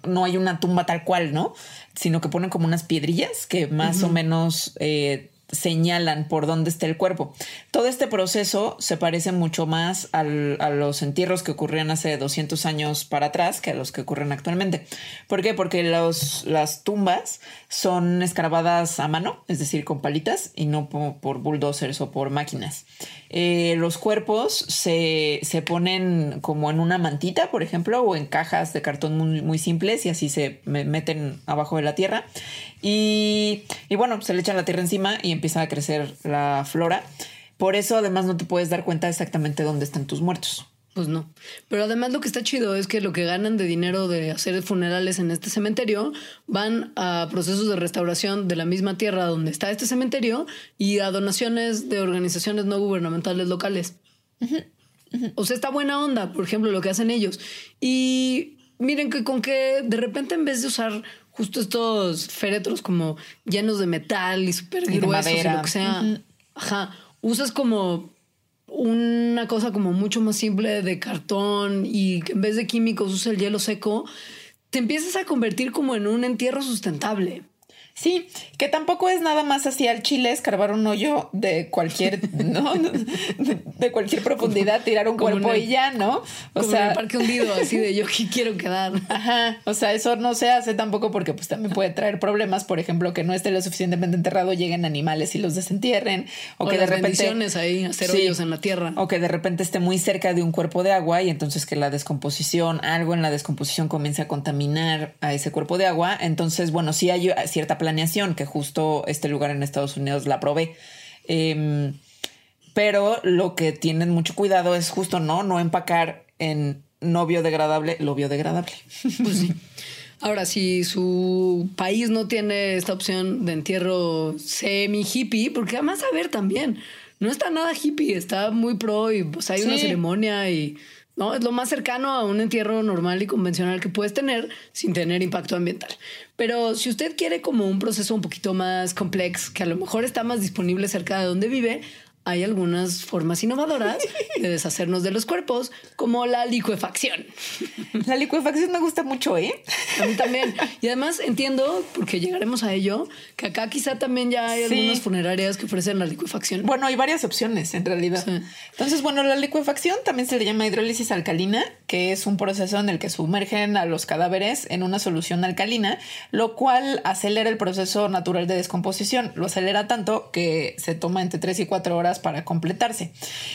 No hay una tumba tal cual, ¿no? Sino que ponen como unas piedrillas que más o menos eh, señalan por dónde está el cuerpo. Todo este proceso se parece mucho más a los entierros que ocurrían hace 200 años para atrás que a los que ocurren actualmente. ¿Por qué? Porque los, las tumbas son escarbadas a mano, es decir, con palitas y no po- por, bulldozers o por máquinas. Eh, los cuerpos se, se ponen como en una mantita, por ejemplo, o en cajas de cartón muy, muy simples y así se me- meten abajo de la tierra. Y, y bueno, se le echan la tierra encima y empieza a crecer la flora. Por eso además no te puedes dar cuenta exactamente dónde están tus muertos. Pues no. Pero además lo que está chido es que lo que ganan de dinero de hacer funerales en este cementerio van a procesos de restauración de la misma tierra donde está este cementerio y a donaciones de organizaciones no gubernamentales locales. O sea, está buena onda, por ejemplo, lo que hacen ellos. Y miren que con que de repente en vez de usar justo estos féretros como llenos de metal y súper gruesos y lo que sea, ajá, usas como una cosa como mucho más simple de cartón y en vez de químicos usa el hielo seco, te empiezas a convertir como en un entierro sustentable. Sí, que tampoco es nada más así al chile escarbar un hoyo de cualquier, ¿no? De, cualquier profundidad, tirar un Como cuerpo y ya, ¿no? O Como en sea, el parque hundido, así de yo quiero quedar. Ajá, o sea, eso no se hace tampoco porque pues también puede traer problemas, por ejemplo, que no esté lo suficientemente enterrado, lleguen animales y los desentierren, o, O que de repente ahí, hacer Sí. hoyos en la tierra. o que de repente esté muy cerca de un cuerpo de agua y entonces que la descomposición, algo en la descomposición comience a contaminar a ese cuerpo de agua, entonces bueno, sí hay cierta planeación que justo este lugar en Estados Unidos la provee. Em, pero lo que tienen mucho cuidado es justo no, no empacar en no biodegradable lo biodegradable. Pues sí. Ahora, si su país no tiene esta opción de entierro semi hippie, porque además, a ver, también, no está nada hippie, está muy pro y pues hay una ceremonia y no es lo más cercano a un entierro normal y convencional que puedes tener sin tener impacto ambiental. Pero si usted quiere como un proceso un poquito más complejo, que a lo mejor está más disponible cerca de donde vive, hay algunas formas innovadoras de deshacernos de los cuerpos, como la licuefacción. La licuefacción me gusta mucho, ¿eh? A mí también. Y además entiendo, porque llegaremos a ello, que acá quizá también ya hay Sí. algunas funerarias que ofrecen la licuefacción. Bueno, hay varias opciones en realidad. Sí. Entonces, bueno, la licuefacción también se le llama hidrólisis alcalina, que es un proceso en el que sumergen a los cadáveres en una solución alcalina, lo cual acelera el proceso natural de descomposición. Lo acelera tanto que se toma entre 3 y 4 horas para completarse.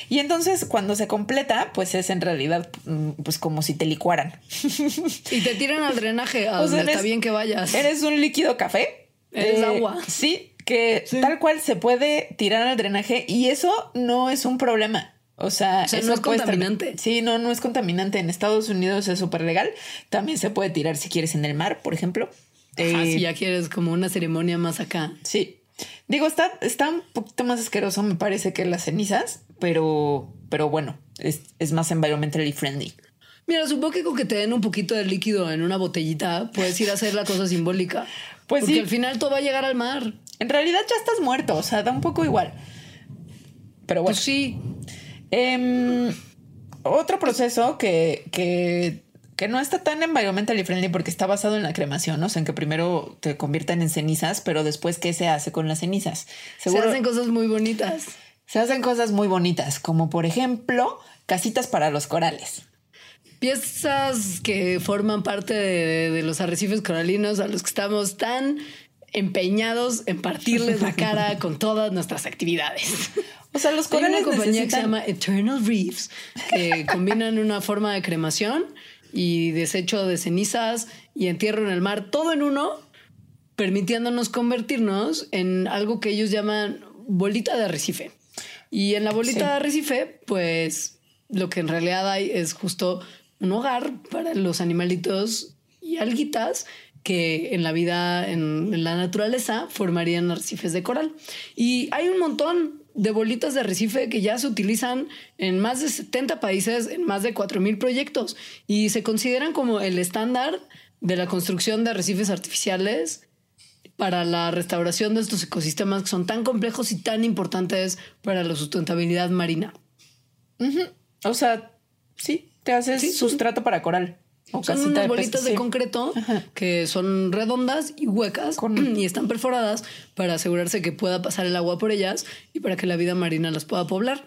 Y entonces, cuando se completa, pues es en realidad mm, pues como si te licuaran. Y te tiran al drenaje, a O sea, donde está bien que vayas. Eres un líquido café. Eres agua. Sí, que tal cual se puede tirar al drenaje y eso no es un problema. O sea, O sea, eso no es estar- contaminante. Sí, no, no es contaminante. En Estados Unidos es súper legal. También se puede tirar si quieres en el mar, por ejemplo. Ajá, Eh, si ya quieres como una ceremonia más acá. Sí. Digo, está, está un poquito más asqueroso, me parece, que las cenizas, pero, pero bueno, es, es más environmentally friendly. Mira, supongo que con que te den un poquito de líquido en una botellita, puedes ir a hacer la cosa simbólica. Pues Porque sí. al final todo va a llegar al mar. En realidad ya estás muerto, o sea, da un poco igual. Pero bueno. Pues sí. Em, otro proceso que, que que no está tan environmentally friendly porque está basado en la cremación, ¿no? O sea, en que primero te convierten en cenizas, pero después, ¿qué se hace con las cenizas? Se hacen cosas muy bonitas. Se hacen cosas muy bonitas, como por ejemplo, casitas para los corales. Piezas que forman parte de, de los arrecifes coralinos a los que estamos tan empeñados en partirles la cara con todas nuestras actividades. O sea, los corales Hay una compañía necesitan- que se llama Eternal Reefs, que combinan una forma de cremación y desecho de cenizas y entierro en el mar, todo en uno, permitiéndonos convertirnos en algo que ellos llaman bolita de arrecife. Y en la bolita Sí. de arrecife, pues lo que en realidad hay es justo un hogar para los animalitos y alguitas que en la vida, en, en la naturaleza, formarían arrecifes de coral. Y hay un montón de bolitas de arrecife que ya se utilizan en más de 70 países, en más de 4.000 proyectos, y se consideran como el estándar de la construcción de arrecifes artificiales para la restauración de estos ecosistemas que son tan complejos y tan importantes para la sustentabilidad marina. O sea, sí, te haces sí, sustrato para coral. O Son unas de bolitas de sí. concreto Ajá. que son redondas y huecas Con- y están perforadas para asegurarse que pueda pasar el agua por ellas y para que la vida marina las pueda poblar.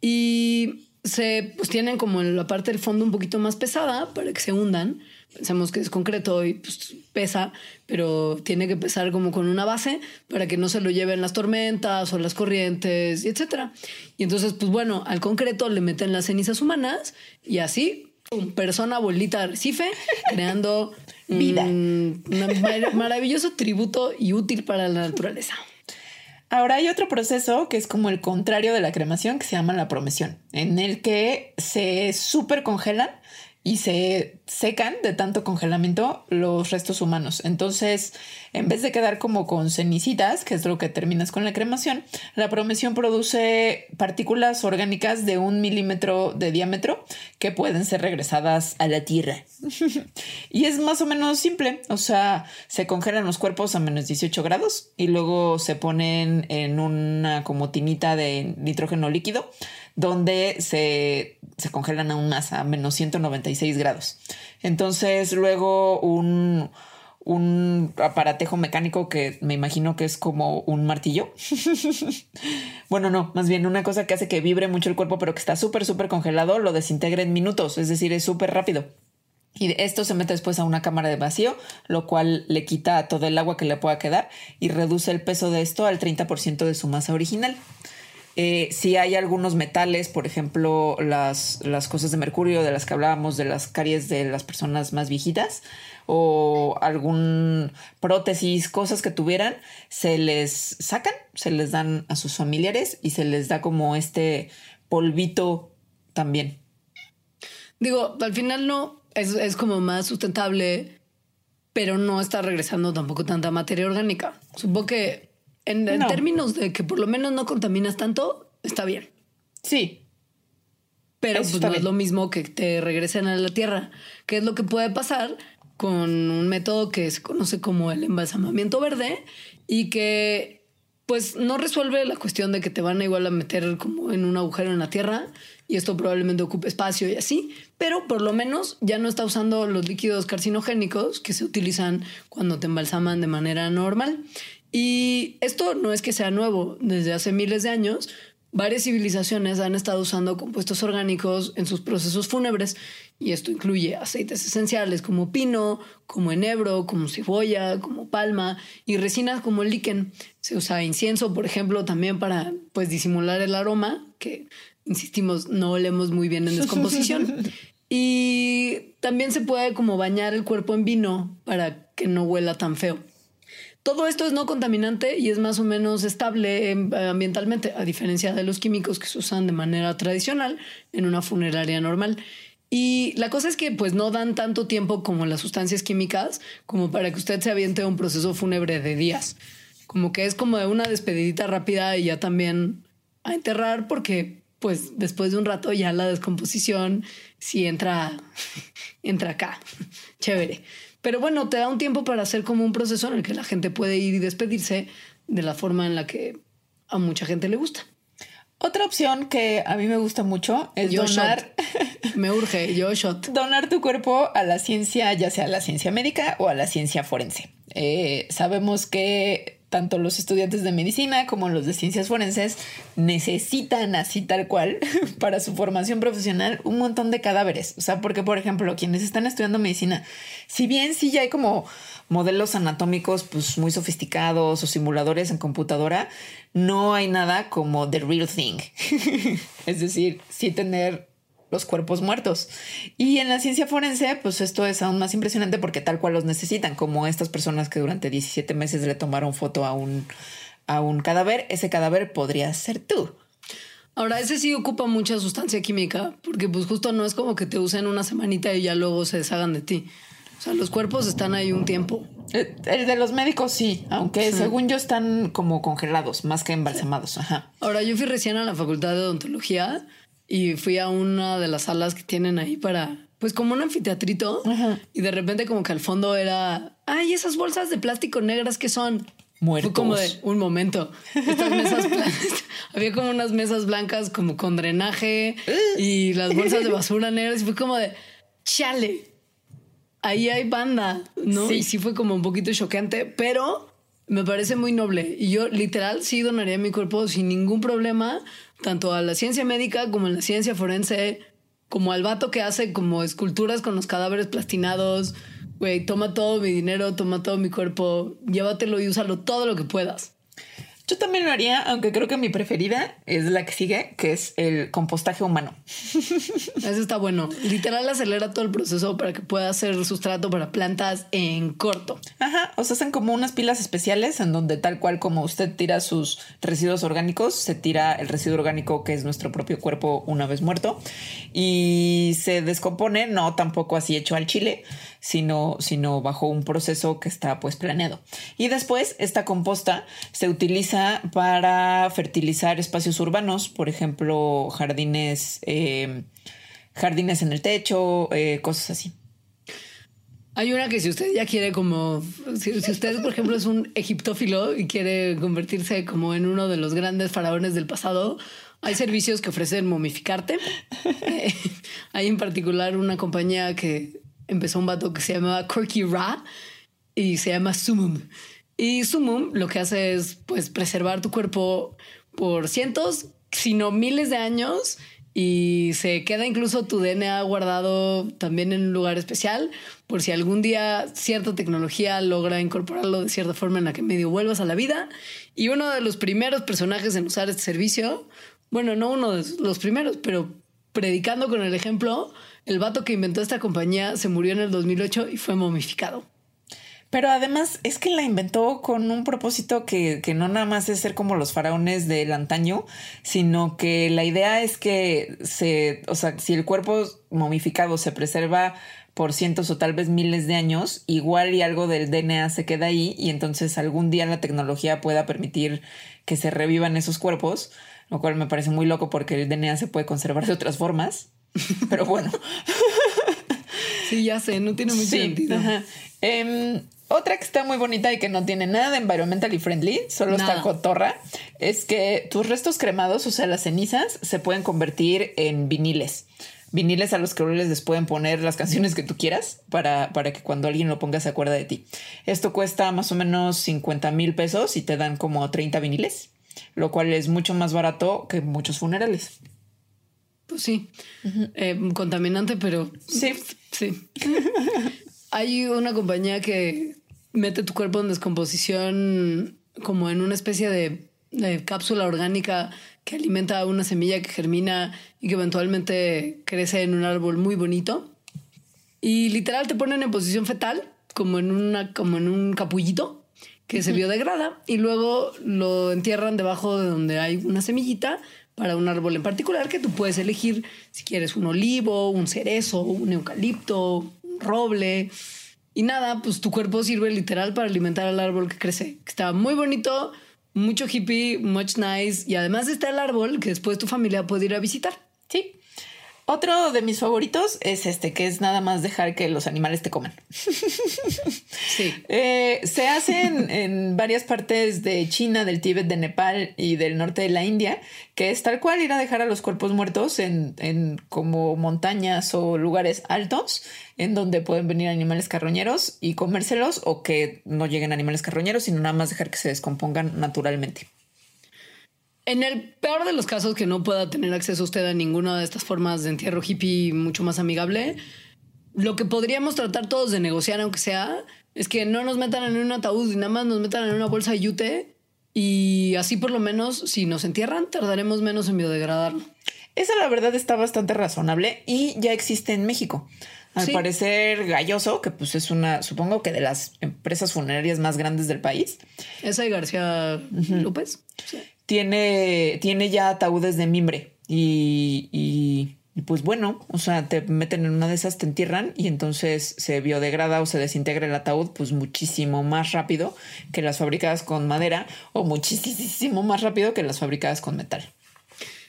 Y se pues tienen como en la parte del fondo un poquito más pesada para que se hundan. Pensemos que es concreto y pues, pesa, pero tiene que pesar como con una base para que no se lo lleven las tormentas o las corrientes, y etcétera. Y entonces, pues bueno, al concreto le meten las cenizas humanas y así, persona bolita de arrecife, creando Vida. un maravilloso tributo y útil para la naturaleza. Ahora hay otro proceso que es como el contrario de la cremación que se llama la promesión, en el que se super congelan y se secan de tanto congelamiento los restos humanos. Entonces, en vez de quedar como con cenicitas, que es lo que terminas con la cremación, la promesión produce partículas orgánicas de un milímetro de diámetro que pueden ser regresadas a la tierra. y es más o menos simple. O sea, se congelan los cuerpos a menos 18 grados y luego se ponen en una como tinita de nitrógeno líquido donde se, se congelan más a menos 196 grados. Entonces luego un, un aparatejo mecánico que me imagino que es como un martillo. bueno, no, más bien una cosa que hace que vibre mucho el cuerpo, pero que está súper, súper congelado, lo desintegra en minutos, es decir, es súper rápido. Y esto se mete después a una cámara de vacío, lo cual le quita todo el agua que le pueda quedar y reduce el peso de esto al 30% de su masa original. Eh, si hay algunos metales, por ejemplo, las, las cosas de mercurio de las que hablábamos, de las caries de las personas más viejitas, o algún prótesis, cosas que tuvieran, se les sacan, se les dan a sus familiares y se les da como este polvito también. Digo, al final no, es, es como más sustentable, pero no está regresando tampoco tanta materia orgánica. Supongo que en, en No. términos de que por lo menos no contaminas tanto, está bien. Sí, Pero pues, no es lo mismo que te regresen a la tierra. ¿Qué es lo que puede pasar con un método que se conoce como el embalsamamiento verde y que pues no resuelve la cuestión de que te van a igual a meter como en un agujero en la tierra y esto probablemente ocupe espacio y así, pero por lo menos ya no está usando los líquidos carcinogénicos que se utilizan cuando te embalsaman de manera normal. Y esto no es que sea nuevo, desde hace miles de años, varias civilizaciones han estado usando compuestos orgánicos en sus procesos fúnebres y esto incluye aceites esenciales como pino, como enebro, como cebolla, como palma y resinas como el líquen. Se usa incienso, por ejemplo, también para pues disimular el aroma, que insistimos, no olemos muy bien en descomposición. y también se puede como bañar el cuerpo en vino para que no huela tan feo. Todo esto es no contaminante y es más o menos estable em, ambientalmente, a diferencia de los químicos que se usan de manera tradicional en una funeraria normal. Y la cosa es que pues no dan tanto tiempo como las sustancias químicas como para que usted se aviente un proceso fúnebre de días. Como que es como de una despedidita rápida y ya también a enterrar porque pues después de un rato ya la descomposición sí entra, entra acá. Chévere. Pero bueno, te da un tiempo para hacer como un proceso en el que la gente puede ir y despedirse de la forma en la que a mucha gente le gusta. Otra opción que a mí me gusta mucho es donar. Me urge, yo shot. donar tu cuerpo a la ciencia, ya sea la ciencia médica o a la ciencia forense. Eh, sabemos que tanto los estudiantes de medicina como los de ciencias forenses necesitan así tal cual para su formación profesional un montón de cadáveres. O sea, porque por ejemplo, quienes están estudiando medicina, si bien sí ya hay como modelos anatómicos pues muy sofisticados o simuladores en computadora, no hay nada como the real thing. es decir, sí tener los cuerpos muertos. Y en la ciencia forense, pues esto es aún más impresionante porque tal cual los necesitan, como estas personas que durante 17 meses le tomaron foto a un, a un cadáver, ese cadáver podría ser tú. Ahora, ese sí ocupa mucha sustancia química, porque pues justo no es como que te usen una semanita y ya luego se deshagan de ti. O sea, los cuerpos están ahí un tiempo. Eh, El de los médicos sí, aunque según yo están como congelados, más que embalsamados. Ajá. Ahora, yo fui recién a la facultad de odontología y fui a una de las salas que tienen ahí para, pues como un anfiteatrito. Y de repente como que al fondo era, ay, esas bolsas de plástico negras que son... Muertos. Fue como de un momento. Estas mesas había como unas mesas blancas como con drenaje y las bolsas de basura negras y fue como de chale. Ahí hay banda, ¿no? Sí. Y sí fue como un poquito choqueante, pero me parece muy noble. Y yo literal sí donaría mi cuerpo sin ningún problema, tanto a la ciencia médica como a la ciencia forense, como al vato que hace como esculturas con los cadáveres plastinados. Güey, toma todo mi dinero, toma todo mi cuerpo, llévatelo y úsalo todo lo que puedas. Yo también lo haría, aunque creo que mi preferida es la que sigue, que es el compostaje humano. Eso está bueno. Literal acelera todo el proceso para que pueda hacer sustrato para plantas en corto. Ajá, o sea, hacen como unas pilas especiales en donde tal cual como usted tira sus residuos orgánicos, se tira el residuo orgánico que es nuestro propio cuerpo una vez muerto y se descompone, no tampoco así hecho al chile, sino, sino bajo un proceso que está pues planeado. Y después esta composta se utiliza para fertilizar espacios urbanos, por ejemplo, jardines, eh, jardines en el techo, eh, cosas así. Hay una que si usted ya quiere como, si, si usted por ejemplo es un egiptófilo y quiere convertirse como en uno de los grandes faraones del pasado, hay servicios que ofrecen momificarte. Eh, hay en particular una compañía que empezó un vato que se llamaba Corky Ra y se llama Sumum. Y Sumum lo que hace es pues preservar tu cuerpo por cientos, sino miles de años y se queda incluso tu DNA guardado también en un lugar especial por si algún día cierta tecnología logra incorporarlo de cierta forma en la que medio vuelvas a la vida. Y uno de los primeros personajes en usar este servicio, bueno, no uno de los primeros, pero predicando con el ejemplo, el vato que inventó esta compañía se murió en el 2008 y fue momificado. Pero además es que la inventó con un propósito que, que, no nada más es ser como los faraones del antaño, sino que la idea es que se, o sea, si el cuerpo momificado se preserva por cientos o tal vez miles de años, igual y algo del DNA se queda ahí y entonces algún día la tecnología pueda permitir que se revivan esos cuerpos, lo cual me parece muy loco porque el DNA se puede conservar de otras formas. Pero bueno. Sí, ya sé, no tiene mucho sí, sentido. Eh, otra que está muy bonita y que no tiene nada de environmentally friendly, solo Nada. está cotorra, es que tus restos cremados, o sea, las cenizas, se pueden convertir en viniles. Viniles a los que les pueden poner las canciones que tú quieras para, para que cuando alguien lo ponga se acuerda de ti. Esto cuesta más o menos 50 mil pesos y te dan como 30 viniles, lo cual es mucho más barato que muchos funerales. Pues sí, eh, contaminante, pero Sí. sí. Hay una compañía que mete tu cuerpo en descomposición como en una especie de, de cápsula orgánica que alimenta una semilla que germina y que eventualmente crece en un árbol muy bonito. Y literal te ponen en posición fetal, como en, una, como en un capullito que se biodegrada y luego lo entierran debajo de donde hay una semillita para un árbol en particular que tú puedes elegir si quieres un olivo, un cerezo, un eucalipto, un roble. Y nada, pues tu cuerpo sirve literal para alimentar al árbol que crece. que Está muy bonito, mucho hippie, much nice. Y además está el árbol que después tu familia puede ir a visitar. Sí. Otro de mis favoritos es este, que es nada más dejar que los animales te coman. Sí. Eh, se hacen en varias partes de China, del Tíbet, de Nepal y del norte de la India, que es tal cual ir a dejar a los cuerpos muertos en, en como montañas o lugares altos, en donde pueden venir animales carroñeros y comérselos o que no lleguen animales carroñeros, sino nada más dejar que se descompongan naturalmente. En el peor de los casos que no pueda tener acceso usted a ninguna de estas formas de entierro hippie mucho más amigable, lo que podríamos tratar todos de negociar, aunque sea, es que no nos metan en un ataúd y nada más nos metan en una bolsa de yute y así por lo menos si nos entierran tardaremos menos en biodegradarlo. Esa la verdad está bastante razonable y ya existe en México. Al Sí. parecer Galloso, que pues es una, supongo que de las empresas funerarias más grandes del país, Esa y García López. Sí. Tiene, tiene ya ataúdes de mimbre y, y- y, pues bueno, o sea, te meten en una de esas, te entierran y entonces se biodegrada o se desintegra el ataúd pues muchísimo más rápido que las fabricadas con madera o muchísimo más rápido que las fabricadas con metal.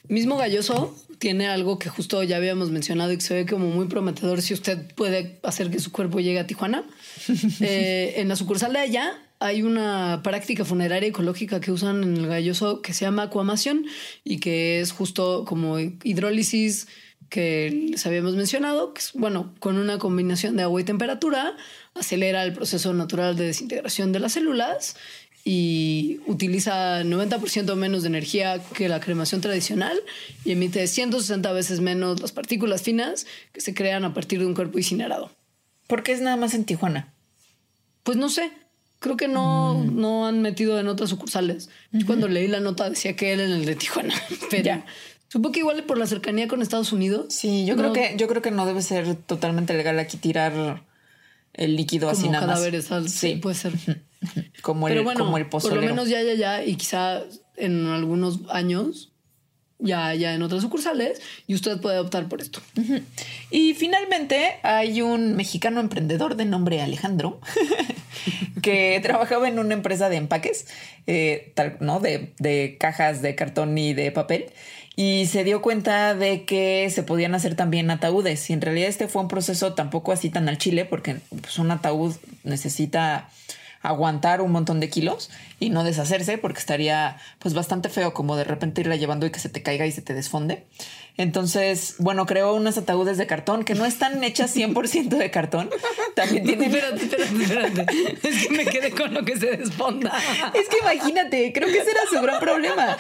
Mismo Galloso tiene algo que justo ya habíamos mencionado y que se ve como muy prometedor si usted puede hacer que su cuerpo llegue a Tijuana. Eh, en la sucursal de allá hay una práctica funeraria ecológica que usan en el Galloso que se llama acuamación y que es justo como hidrólisis que les habíamos mencionado, que es, bueno, con una combinación de agua y temperatura, acelera el proceso natural de desintegración de las células y utiliza 90% menos de energía que la cremación tradicional y emite 160 veces menos las partículas finas que se crean a partir de un cuerpo incinerado. Porque es nada más en Tijuana. Pues no sé, creo que no, no han metido en otras sucursales. Yo Cuando leí la nota decía que era en el de Tijuana, pero Ya. supongo que igual por la cercanía con Estados Unidos. Sí, yo no, creo que yo creo que no debe ser totalmente legal aquí tirar el líquido así nada cadáveres, más. al- sí, puede ser. como el Pero bueno, como el por lo pozolero. menos ya, ya, ya, y quizá en algunos años ya, ya en otras sucursales, y usted puede optar por esto. Y finalmente hay un mexicano emprendedor de nombre Alejandro que trabajaba en una empresa de empaques, eh, tal, ¿no? De, de cajas de cartón y de papel. Y se dio cuenta de que se podían hacer también ataúdes. Y en realidad este fue un proceso tampoco así tan al chile, porque pues, un ataúd necesita aguantar un montón de kilos y no deshacerse porque estaría pues bastante feo como de repente irla llevando y que se te caiga y se te desfonde. Entonces, bueno, creó unos ataúdes de cartón que no están hechas 100% de cartón. También tienen... Espérate, espérate, espérate. Es que me quedé con lo que se desfonda. Es que imagínate, creo que ese era su gran problema.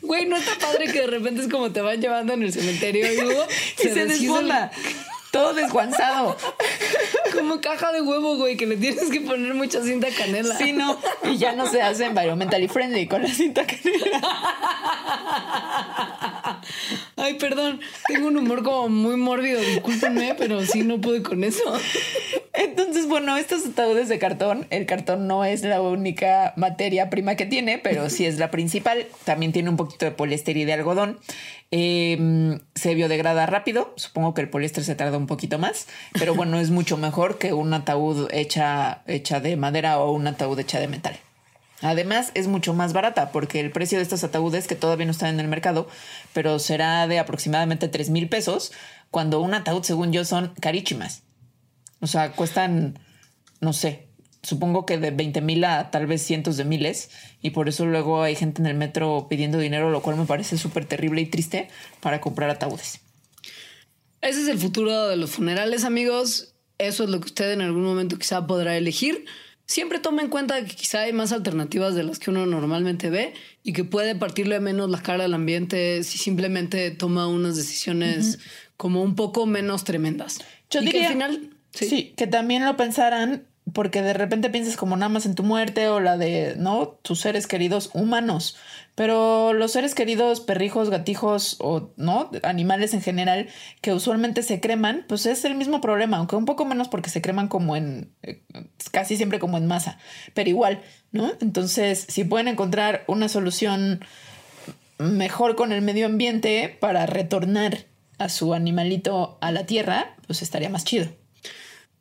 Güey, no está padre que de repente es como te van llevando en el cementerio y se, el- desfonda. Todo desguanzado. Como caja de huevo, güey, que le tienes que poner mucha cinta canela. Sí, no. Y ya no se hace environmentally friendly con la cinta canela. Ay, perdón, tengo un humor como muy mórbido, discúlpenme, pero sí no pude con eso. Entonces, bueno, estos ataúdes de cartón, el cartón no es la única materia prima que tiene, pero sí es la principal. También tiene un poquito de poliéster y de algodón. Eh, se biodegrada rápido. Supongo que el poliéster se tarda un poquito más, pero bueno, es mucho mejor que un ataúd hecha, hecha de madera o un ataúd hecha de metal. Además, es mucho más barata porque el precio de estos ataúdes, que todavía no están en el mercado, pero será de aproximadamente 3 mil pesos, cuando un ataúd, según yo, son carísimas. O sea, cuestan, no sé, supongo que de 20 mil a tal vez cientos de miles. Y por eso luego hay gente en el metro pidiendo dinero, lo cual me parece súper terrible y triste para comprar ataúdes. Ese es el futuro de los funerales, amigos. Eso es lo que usted en algún momento quizá podrá elegir. Siempre tome en cuenta que quizá hay más alternativas de las que uno normalmente ve y que puede partirle menos la cara al ambiente si simplemente toma unas decisiones como un poco menos tremendas. Yo Y que diría al final, sí. que también lo pensaran porque de repente piensas como nada más en tu muerte o la de no tus seres queridos humanos, pero los seres queridos perrijos, gatijos o no animales en general que usualmente se creman, pues es el mismo problema, aunque un poco menos porque se creman como en eh, casi siempre como en masa, pero igual, ¿no? Entonces, si pueden encontrar una solución mejor con el medio ambiente para retornar a su animalito a la tierra, pues estaría más chido.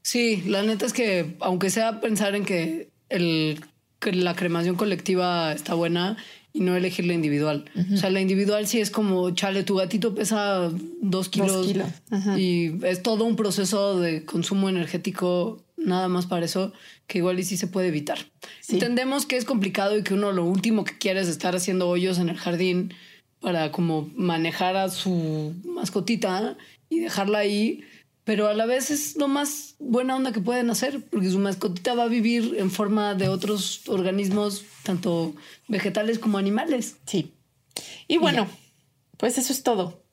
Sí, la neta es que aunque sea pensar en que, el, que la cremación colectiva está buena y no elegir la individual. O sea, la individual sí es como, chale, tu gatito pesa dos kilos, kilos. y es todo un proceso de consumo energético nada más para eso, que igual y sí se puede evitar. Entendemos que es complicado y que uno lo último que quiere es estar haciendo hoyos en el jardín para como manejar a su mascotita y dejarla ahí, pero a la vez es lo más buena onda que pueden hacer, porque su mascotita va a vivir en forma de otros organismos, tanto vegetales como animales. Sí. Y bueno, pues eso es todo.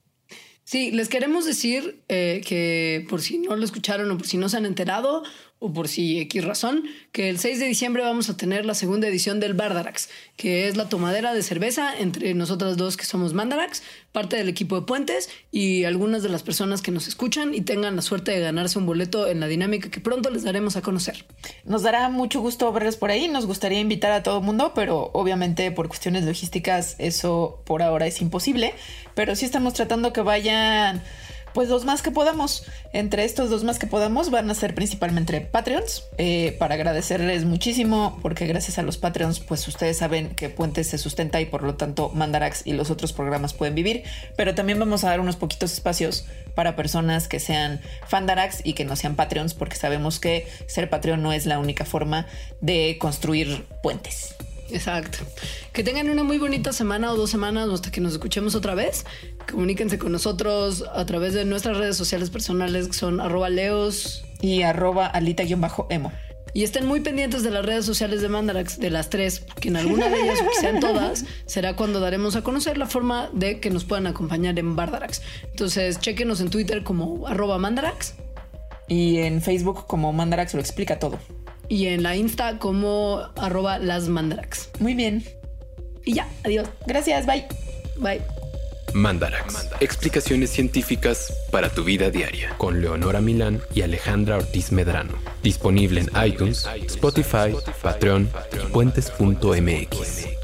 Sí, les queremos decir eh, que por si no lo escucharon o por si no se han enterado, o por si X razón, que el 6 de diciembre vamos a tener la segunda edición del Bardarax, que es la tomadera de cerveza entre nosotras dos que somos Mandarax, parte del equipo de Puentes y algunas de las personas que nos escuchan y tengan la suerte de ganarse un boleto en la dinámica que pronto les daremos a conocer. Nos dará mucho gusto verles por ahí, nos gustaría invitar a todo el mundo, pero obviamente por cuestiones logísticas eso por ahora es imposible, pero sí estamos tratando que vayan pues los más que podamos. Entre estos dos más que podamos van a ser principalmente Patreons, eh, para agradecerles muchísimo, porque gracias a los Patreons, pues ustedes saben que Puentes se sustenta y por lo tanto Mandarax y los otros programas pueden vivir, pero también vamos a dar unos poquitos espacios para personas que sean Fandarax y que no sean Patreons, porque sabemos que ser Patreon no es la única forma de construir puentes. Exacto. Que tengan una muy bonita semana o dos semanas hasta que nos escuchemos otra vez. Comuníquense con nosotros a través de nuestras redes sociales personales que son arroba leos y arroba alita-emo. Y estén muy pendientes de las redes sociales de Mandarax, de las tres, que en alguna de ellas, o que sean todas, será cuando daremos a conocer la forma de que nos puedan acompañar en Bardarax. Entonces, chequenos en Twitter como arroba Mandarax. Y en Facebook como Mandarax lo explica todo y en la Insta como arroba las mandarax. Muy bien. Y ya, adiós. Gracias, bye. Bye. Mandarax. Explicaciones científicas para tu vida diaria. Con Leonora Milán y Alejandra Ortiz Medrano. Disponible en iTunes, Spotify, Patreon y puentes.mx.